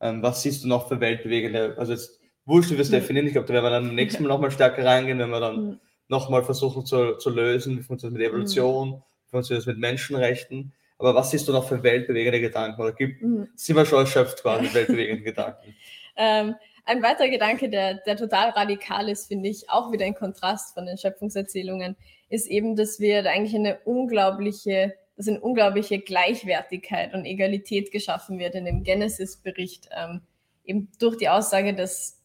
Ähm, was siehst du noch für weltbewegende, also jetzt wurscht, wie wir es definieren, ich glaube, da werden wir dann beim nächsten Mal nochmal stärker reingehen, wenn wir dann mhm. nochmal versuchen zu, zu lösen, wie funktioniert das mit Evolution, mhm. wie funktioniert das mit Menschenrechten, aber was siehst du noch für weltbewegende Gedanken? Oder gibt, mhm. sind wir schon erschöpft quasi weltbewegende Gedanken? Ähm, ein weiterer Gedanke, der, der total radikal ist, finde ich, auch wieder ein Kontrast von den Schöpfungserzählungen, ist eben, dass wir da eigentlich eine unglaubliche, dass eine unglaubliche Gleichwertigkeit und Egalität geschaffen wird in dem Genesis-Bericht, ähm, eben durch die Aussage, dass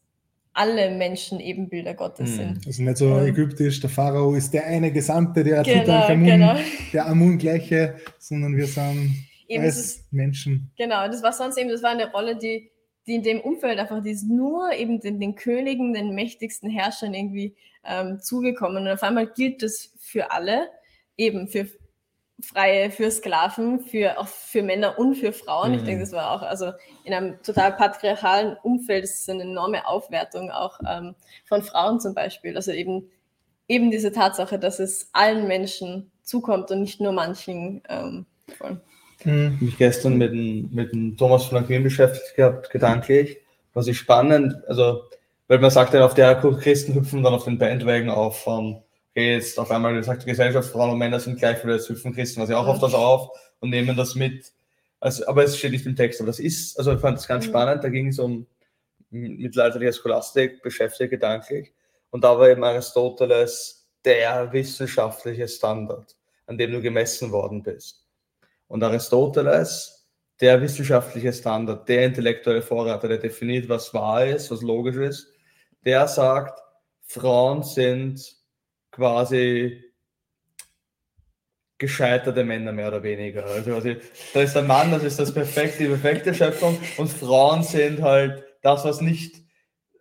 alle Menschen Ebenbilder Gottes hm. sind. Also nicht so ähm, ägyptisch, der Pharao ist der eine Gesamte, der genau, genau. der Amun-gleiche, sondern wir sind eben als Menschen. Genau, das war sonst eben, das war eine Rolle, die die in dem Umfeld einfach, die ist nur eben den, den Königen, den mächtigsten Herrschern irgendwie ähm, zugekommen. Und auf einmal gilt das für alle, eben für Freie, für Sklaven, für, auch für Männer und für Frauen. Mhm. Ich denke, das war auch, also in einem total patriarchalen Umfeld, das ist eine enorme Aufwertung auch ähm, von Frauen zum Beispiel. Also eben, eben diese Tatsache, dass es allen Menschen zukommt und nicht nur manchen. Ähm, Mhm. mich gestern mit dem, mit dem Thomas von Aquin beschäftigt gehabt, gedanklich. Was ich spannend, also, weil man sagt ja, auf der Christen hüpfen dann auf den Bandwagen auf von, okay, jetzt auf einmal sagt die Gesellschaft, Frauen und Männer sind gleich, weil jetzt hüpfen Christen was ja auch auf das auf und nehmen das mit. Also, aber es steht nicht im Text, aber das ist, also ich fand es ganz mhm. spannend, da ging es um mittelalterliche Scholastik, beschäftigt gedanklich. Und da war eben Aristoteles der wissenschaftliche Standard, an dem du gemessen worden bist. Und Aristoteles, der wissenschaftliche Standard, der intellektuelle Vorreiter, der definiert, was wahr ist, was logisch ist, der sagt, Frauen sind quasi gescheiterte Männer mehr oder weniger. Also, also da ist der Mann, das ist das perfekte, die perfekte Schöpfung und Frauen sind halt das, was nicht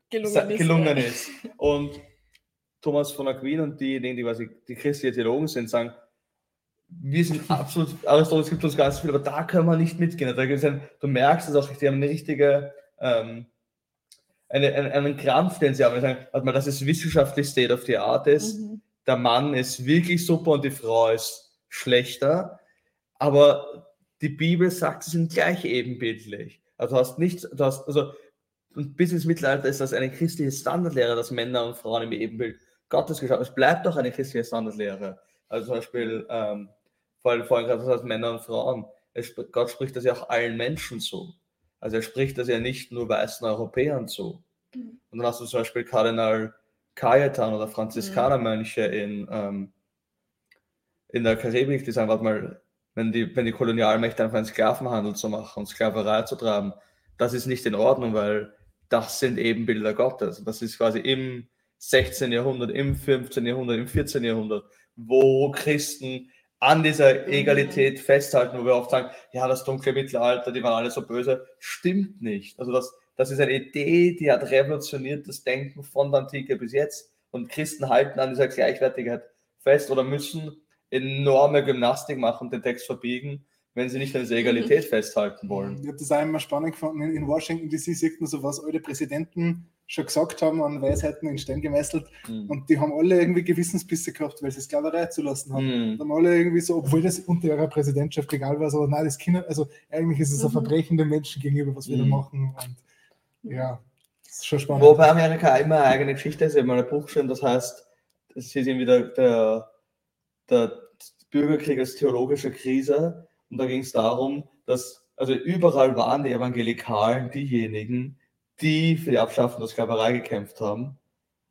gelungen, ist, gelungen ist. Und Thomas von Aquin und diejenigen, die quasi die christliche Theologen sind, sagen, wir sind absolut, Aristoteles gibt uns ganz viel, aber da können wir nicht mitgehen. Da ein, du merkst es auch, die haben eine richtige, ähm, eine, einen, einen Krampf, den sie haben. Sagen, warte mal, das ist wissenschaftlich State of the Art ist. Mhm. Der Mann ist wirklich super und die Frau ist schlechter, aber die Bibel sagt, sie sind gleich ebenbildlich. Also du hast nichts, du hast, also und bis ins Mittelalter ist das eine christliche Standardlehre, dass Männer und Frauen im Ebenbild Gottes geschaffen Es bleibt doch eine christliche Standardlehre. Also zum Beispiel, ähm, vorhin, vorhin gerade das heißt Männer und Frauen. Es, Gott spricht das ja auch allen Menschen zu. Also er spricht das ja nicht nur weißen Europäern zu. Mhm. Und dann hast du zum Beispiel Kardinal Cajetan oder Franziskanermönche mhm. in, ähm, in der Karibik, die sagen, warte mal, wenn die, wenn die Kolonialmächte einfach einen Sklavenhandel zu machen und Sklaverei zu treiben, das ist nicht in Ordnung, weil das sind Ebenbilder Gottes. Das ist quasi im 16. Jahrhundert, im 15. Jahrhundert, im 14. Jahrhundert, wo Christen an dieser Egalität festhalten, wo wir oft sagen, ja, das dunkle Mittelalter, die waren alle so böse, stimmt nicht. Also das, das ist eine Idee, die hat revolutioniert das Denken von der Antike bis jetzt und Christen halten an dieser Gleichwertigkeit fest oder müssen enorme Gymnastik machen, den Text verbiegen, wenn sie nicht an dieser Egalität mhm. festhalten wollen. Ich habe das auch immer spannend gefunden. In Washington DC sieht man so, was alle Präsidenten schon gesagt haben, an Weisheiten in Stein gemeißelt. Mhm. Und die haben alle irgendwie Gewissensbisse gehabt, weil sie Sklaverei zulassen haben. Mhm. Und haben alle irgendwie so, obwohl das unter ihrer Präsidentschaft egal war, so, nein, das Kinder, also eigentlich ist es ein mhm. Verbrechen den Menschen gegenüber, was wir da mhm. machen. Und ja, das ist schon spannend. Wobei Amerika immer eine eigene Geschichte ist, ich habe mal ein Buch geschrieben, das heißt, das ist irgendwie der, der, der Bürgerkrieg als theologische Krise. Und da ging es darum, dass also überall waren die Evangelikalen diejenigen, die für die Abschaffung der Sklaverei gekämpft haben,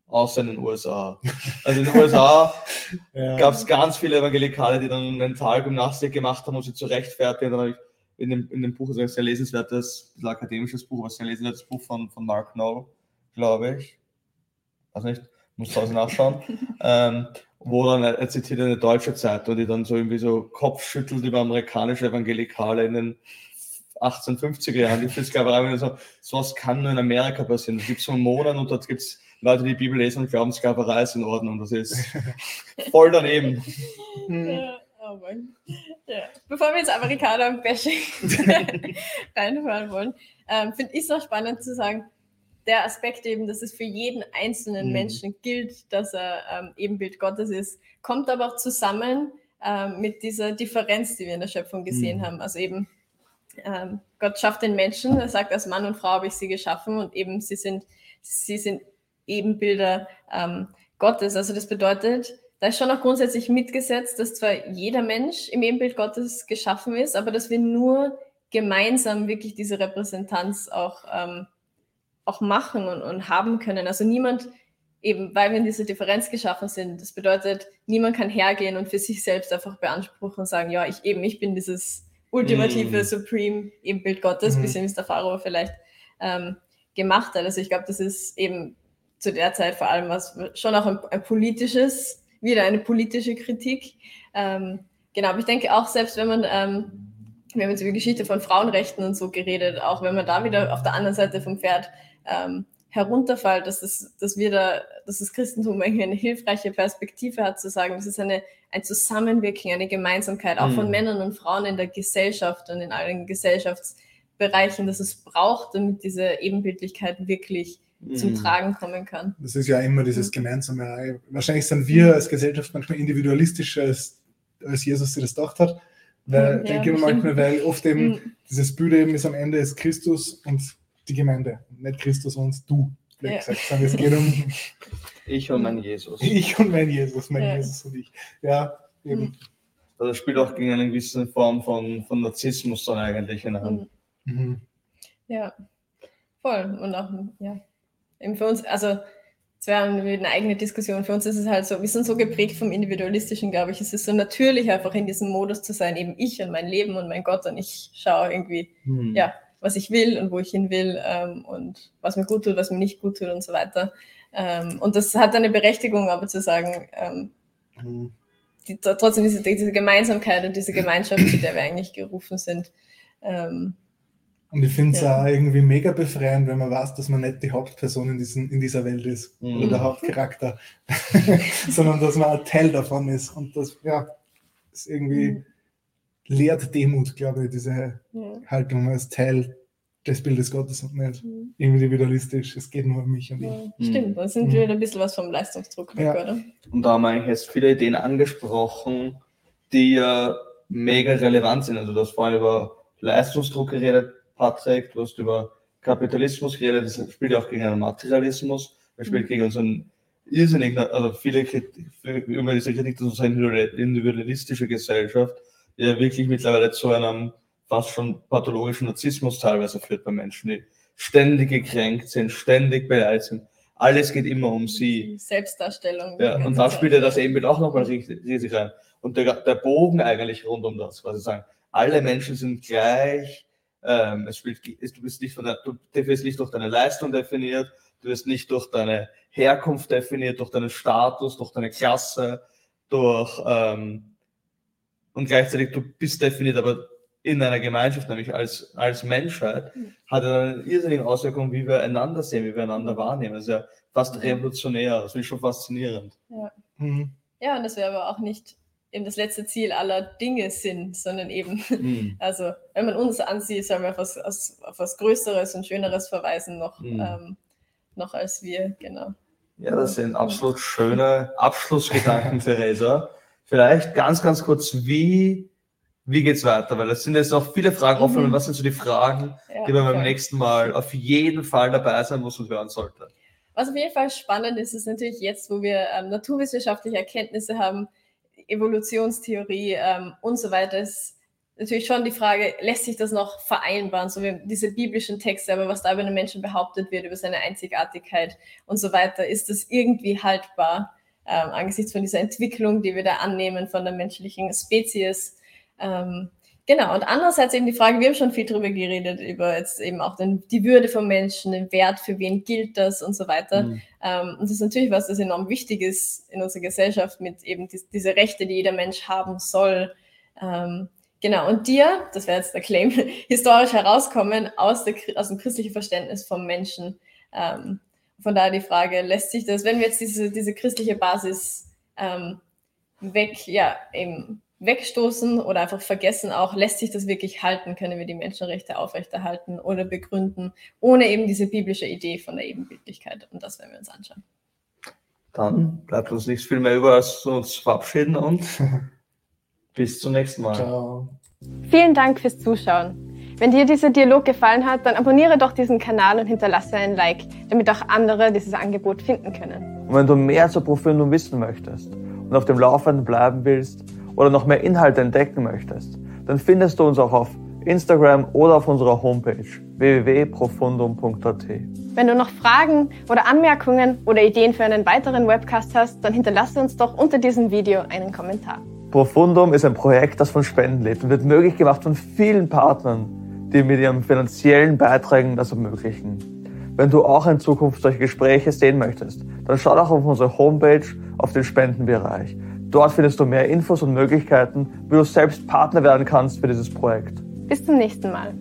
außer in den USA. Also in den USA ja. gab es ganz viele Evangelikale, die dann Mentalgymnastik gemacht haben, um sie zu rechtfertigen. Dann habe ich in dem, in dem Buch, ist ein sehr lesenswertes, ein akademisches Buch, was ein lesenswertes Buch von, von Mark No, glaube ich. Weiß nicht, muss zu Hause nachschauen. ähm, wo dann er zitiert eine deutsche Zeitung, die dann so irgendwie so Kopf schüttelt über amerikanische Evangelikale in den 1850er Jahren, die Sklaverei und so, sowas kann nur in Amerika passieren. Es gibt so Monate und dort gibt es Leute, die die Bibel lesen und glauben, Sklaverei ist in Ordnung. Das ist voll daneben. Ja, oh ja. Bevor wir jetzt Amerikaner-Bashing reinfahren wollen, ähm, finde ich es auch spannend zu sagen, der Aspekt eben, dass es für jeden einzelnen mhm. Menschen gilt, dass er ähm, Ebenbild Gottes ist, kommt aber auch zusammen ähm, mit dieser Differenz, die wir in der Schöpfung gesehen mhm. haben. Also eben, ähm, Gott schafft den Menschen, er sagt, als Mann und Frau habe ich sie geschaffen und eben sie sind, sie sind Ebenbilder ähm, Gottes. Also das bedeutet, da ist schon auch grundsätzlich mitgesetzt, dass zwar jeder Mensch im Ebenbild Gottes geschaffen ist, aber dass wir nur gemeinsam wirklich diese Repräsentanz auch ähm, auch machen und, und haben können. Also niemand, eben weil wir in dieser Differenz geschaffen sind, das bedeutet, niemand kann hergehen und für sich selbst einfach beanspruchen und sagen, ja, ich eben, ich bin dieses ultimative, mm. supreme Ebenbild Gottes, mm. bisschen wie es der Pharao vielleicht ähm, gemacht hat. Also ich glaube, das ist eben zu der Zeit vor allem was schon auch ein, ein politisches, wieder eine politische Kritik. Ähm, genau, aber ich denke auch, selbst wenn man ähm, wir haben jetzt über die Geschichte von Frauenrechten und so geredet, auch wenn man da wieder auf der anderen Seite vom Pferd ähm, herunterfällt, dass, das, dass wir da, dass das Christentum irgendwie eine hilfreiche Perspektive hat, zu sagen, das ist eine, ein Zusammenwirken, eine Gemeinsamkeit, auch mhm. von Männern und Frauen in der Gesellschaft und in allen Gesellschaftsbereichen, dass es braucht, damit diese Ebenbildlichkeit wirklich mhm. zum Tragen kommen kann. Das ist ja immer dieses mhm. Gemeinsame. Wahrscheinlich sind wir als Gesellschaft manchmal individualistischer, als, als Jesus sich das gedacht hat. Weil, ja, denke ich manchmal, weil oft eben mhm. dieses Bild eben ist am Ende ist Christus und die Gemeinde, nicht Christus und du. Ja. Gesagt, es geht um ich und mein Jesus. Ich und mein Jesus, mein ja. Jesus und ich. Ja, eben. Also das spielt auch gegen eine gewisse Form von, von Narzissmus dann eigentlich hinein. Mhm. mhm. Ja, voll. Und auch, ja, eben für uns, also das wäre eine eigene Diskussion. Für uns ist es halt so, wir sind so geprägt vom Individualistischen, glaube ich. Es ist so natürlich, einfach in diesem Modus zu sein, eben ich und mein Leben und mein Gott und ich schaue irgendwie, hm. ja, was ich will und wo ich hin will ähm, und was mir gut tut, was mir nicht gut tut und so weiter. Ähm, und das hat eine Berechtigung, aber zu sagen, ähm, hm. die, trotzdem diese, diese, Gemeinsamkeit und diese Gemeinschaft, zu der wir eigentlich gerufen sind, ähm, und ich finde es ja. auch irgendwie mega befreiend, wenn man weiß, dass man nicht die Hauptperson in, diesen, in dieser Welt ist mhm. oder der Hauptcharakter, sondern dass man ein Teil davon ist. Und das, ja, ist irgendwie mhm. Lehrt Demut, glaube ich, diese ja. Haltung als Teil des Bildes Gottes und nicht mhm. individualistisch. Es geht nur um mich und ja, ich. Stimmt, da sind wir mhm. ein bisschen was vom Leistungsdruck weg, oder? Und da haben wir eigentlich jetzt viele Ideen angesprochen, die ja mega relevant sind. Also du hast vorhin über Leistungsdruck geredet, Patrick, du hast über Kapitalismus geredet, das spielt ja auch gegen einen Materialismus, das spielt mhm. gegen unseren irrsinnigen, also viele Kritik, über diese Kritik, dass unsere individualistische Gesellschaft ja wirklich mittlerweile zu einem fast schon pathologischen Narzissmus teilweise führt bei Menschen, die ständig gekränkt sind, ständig beleidigt sind. Alles geht immer um sie. Selbstdarstellung. Ja, und da spielt ja das Ebenbild auch nochmal riesig rein. Und der, der Bogen eigentlich rund um das, was sie sagen. Alle Menschen sind gleich, ähm, es spielt, du bist nicht von der, du wirst nicht durch deine Leistung definiert, du wirst nicht durch deine Herkunft definiert, durch deinen Status, durch deine Klasse, durch ähm, und gleichzeitig du bist definiert, aber in einer Gemeinschaft, nämlich als, als Menschheit, mhm. hat eine irrsinnige Auswirkung, wie wir einander sehen, wie wir einander wahrnehmen. Das ist ja fast revolutionär, das finde ich schon faszinierend. Ja, mhm. ja und das wäre aber auch nicht eben das letzte Ziel aller Dinge sind, sondern eben, mhm. also wenn man uns ansieht, sollen wir auf was, auf was Größeres und Schöneres verweisen, noch, mhm. ähm, noch als wir, genau. Ja, das sind absolut schöne Abschlussgedanken, Theresa. Vielleicht ganz, ganz kurz, wie, wie geht's weiter? Weil es sind jetzt noch viele Fragen offen. Mhm. Was sind so die Fragen, ja, die man beim nächsten Mal auf jeden Fall dabei sein muss und hören sollte? Was auf jeden Fall spannend ist, ist natürlich jetzt, wo wir ähm, naturwissenschaftliche Erkenntnisse haben, Evolutionstheorie ähm, und so weiter ist natürlich schon die Frage, lässt sich das noch vereinbaren, so wie diese biblischen Texte, aber was da über den Menschen behauptet wird, über seine Einzigartigkeit und so weiter, ist das irgendwie haltbar ähm, angesichts von dieser Entwicklung, die wir da annehmen von der menschlichen Spezies? Ähm, Genau, und andererseits eben die Frage, wir haben schon viel darüber geredet, über jetzt eben auch den, die Würde von Menschen, den Wert, für wen gilt das und so weiter. Mhm. Ähm, und das ist natürlich was, das enorm wichtig ist in unserer Gesellschaft mit eben die, diese Rechte, die jeder Mensch haben soll. Ähm, genau, und dir, das wäre jetzt der Claim, historisch herauskommen aus, der, aus dem christlichen Verständnis vom Menschen. Ähm, von daher die Frage, lässt sich das, wenn wir jetzt diese, diese christliche Basis ähm, weg, ja, eben wegstoßen oder einfach vergessen auch, lässt sich das wirklich halten, können wir die Menschenrechte aufrechterhalten oder begründen, ohne eben diese biblische Idee von der Ebenbildlichkeit. Und das werden wir uns anschauen. Dann bleibt uns nichts viel mehr über, als uns verabschieden und bis zum nächsten Mal. Ciao. Vielen Dank fürs Zuschauen. Wenn dir dieser Dialog gefallen hat, dann abonniere doch diesen Kanal und hinterlasse einen Like, damit auch andere dieses Angebot finden können. Und wenn du mehr zur Profilung wissen möchtest und auf dem Laufenden bleiben willst, oder noch mehr Inhalte entdecken möchtest, dann findest du uns auch auf Instagram oder auf unserer Homepage www.profundum.at. Wenn du noch Fragen oder Anmerkungen oder Ideen für einen weiteren Webcast hast, dann hinterlasse uns doch unter diesem Video einen Kommentar. Profundum ist ein Projekt, das von Spenden lebt und wird möglich gemacht von vielen Partnern, die mit ihren finanziellen Beiträgen das ermöglichen. Wenn du auch in Zukunft solche Gespräche sehen möchtest, dann schau doch auf unsere Homepage auf den Spendenbereich. Dort findest du mehr Infos und Möglichkeiten, wie du selbst Partner werden kannst für dieses Projekt. Bis zum nächsten Mal.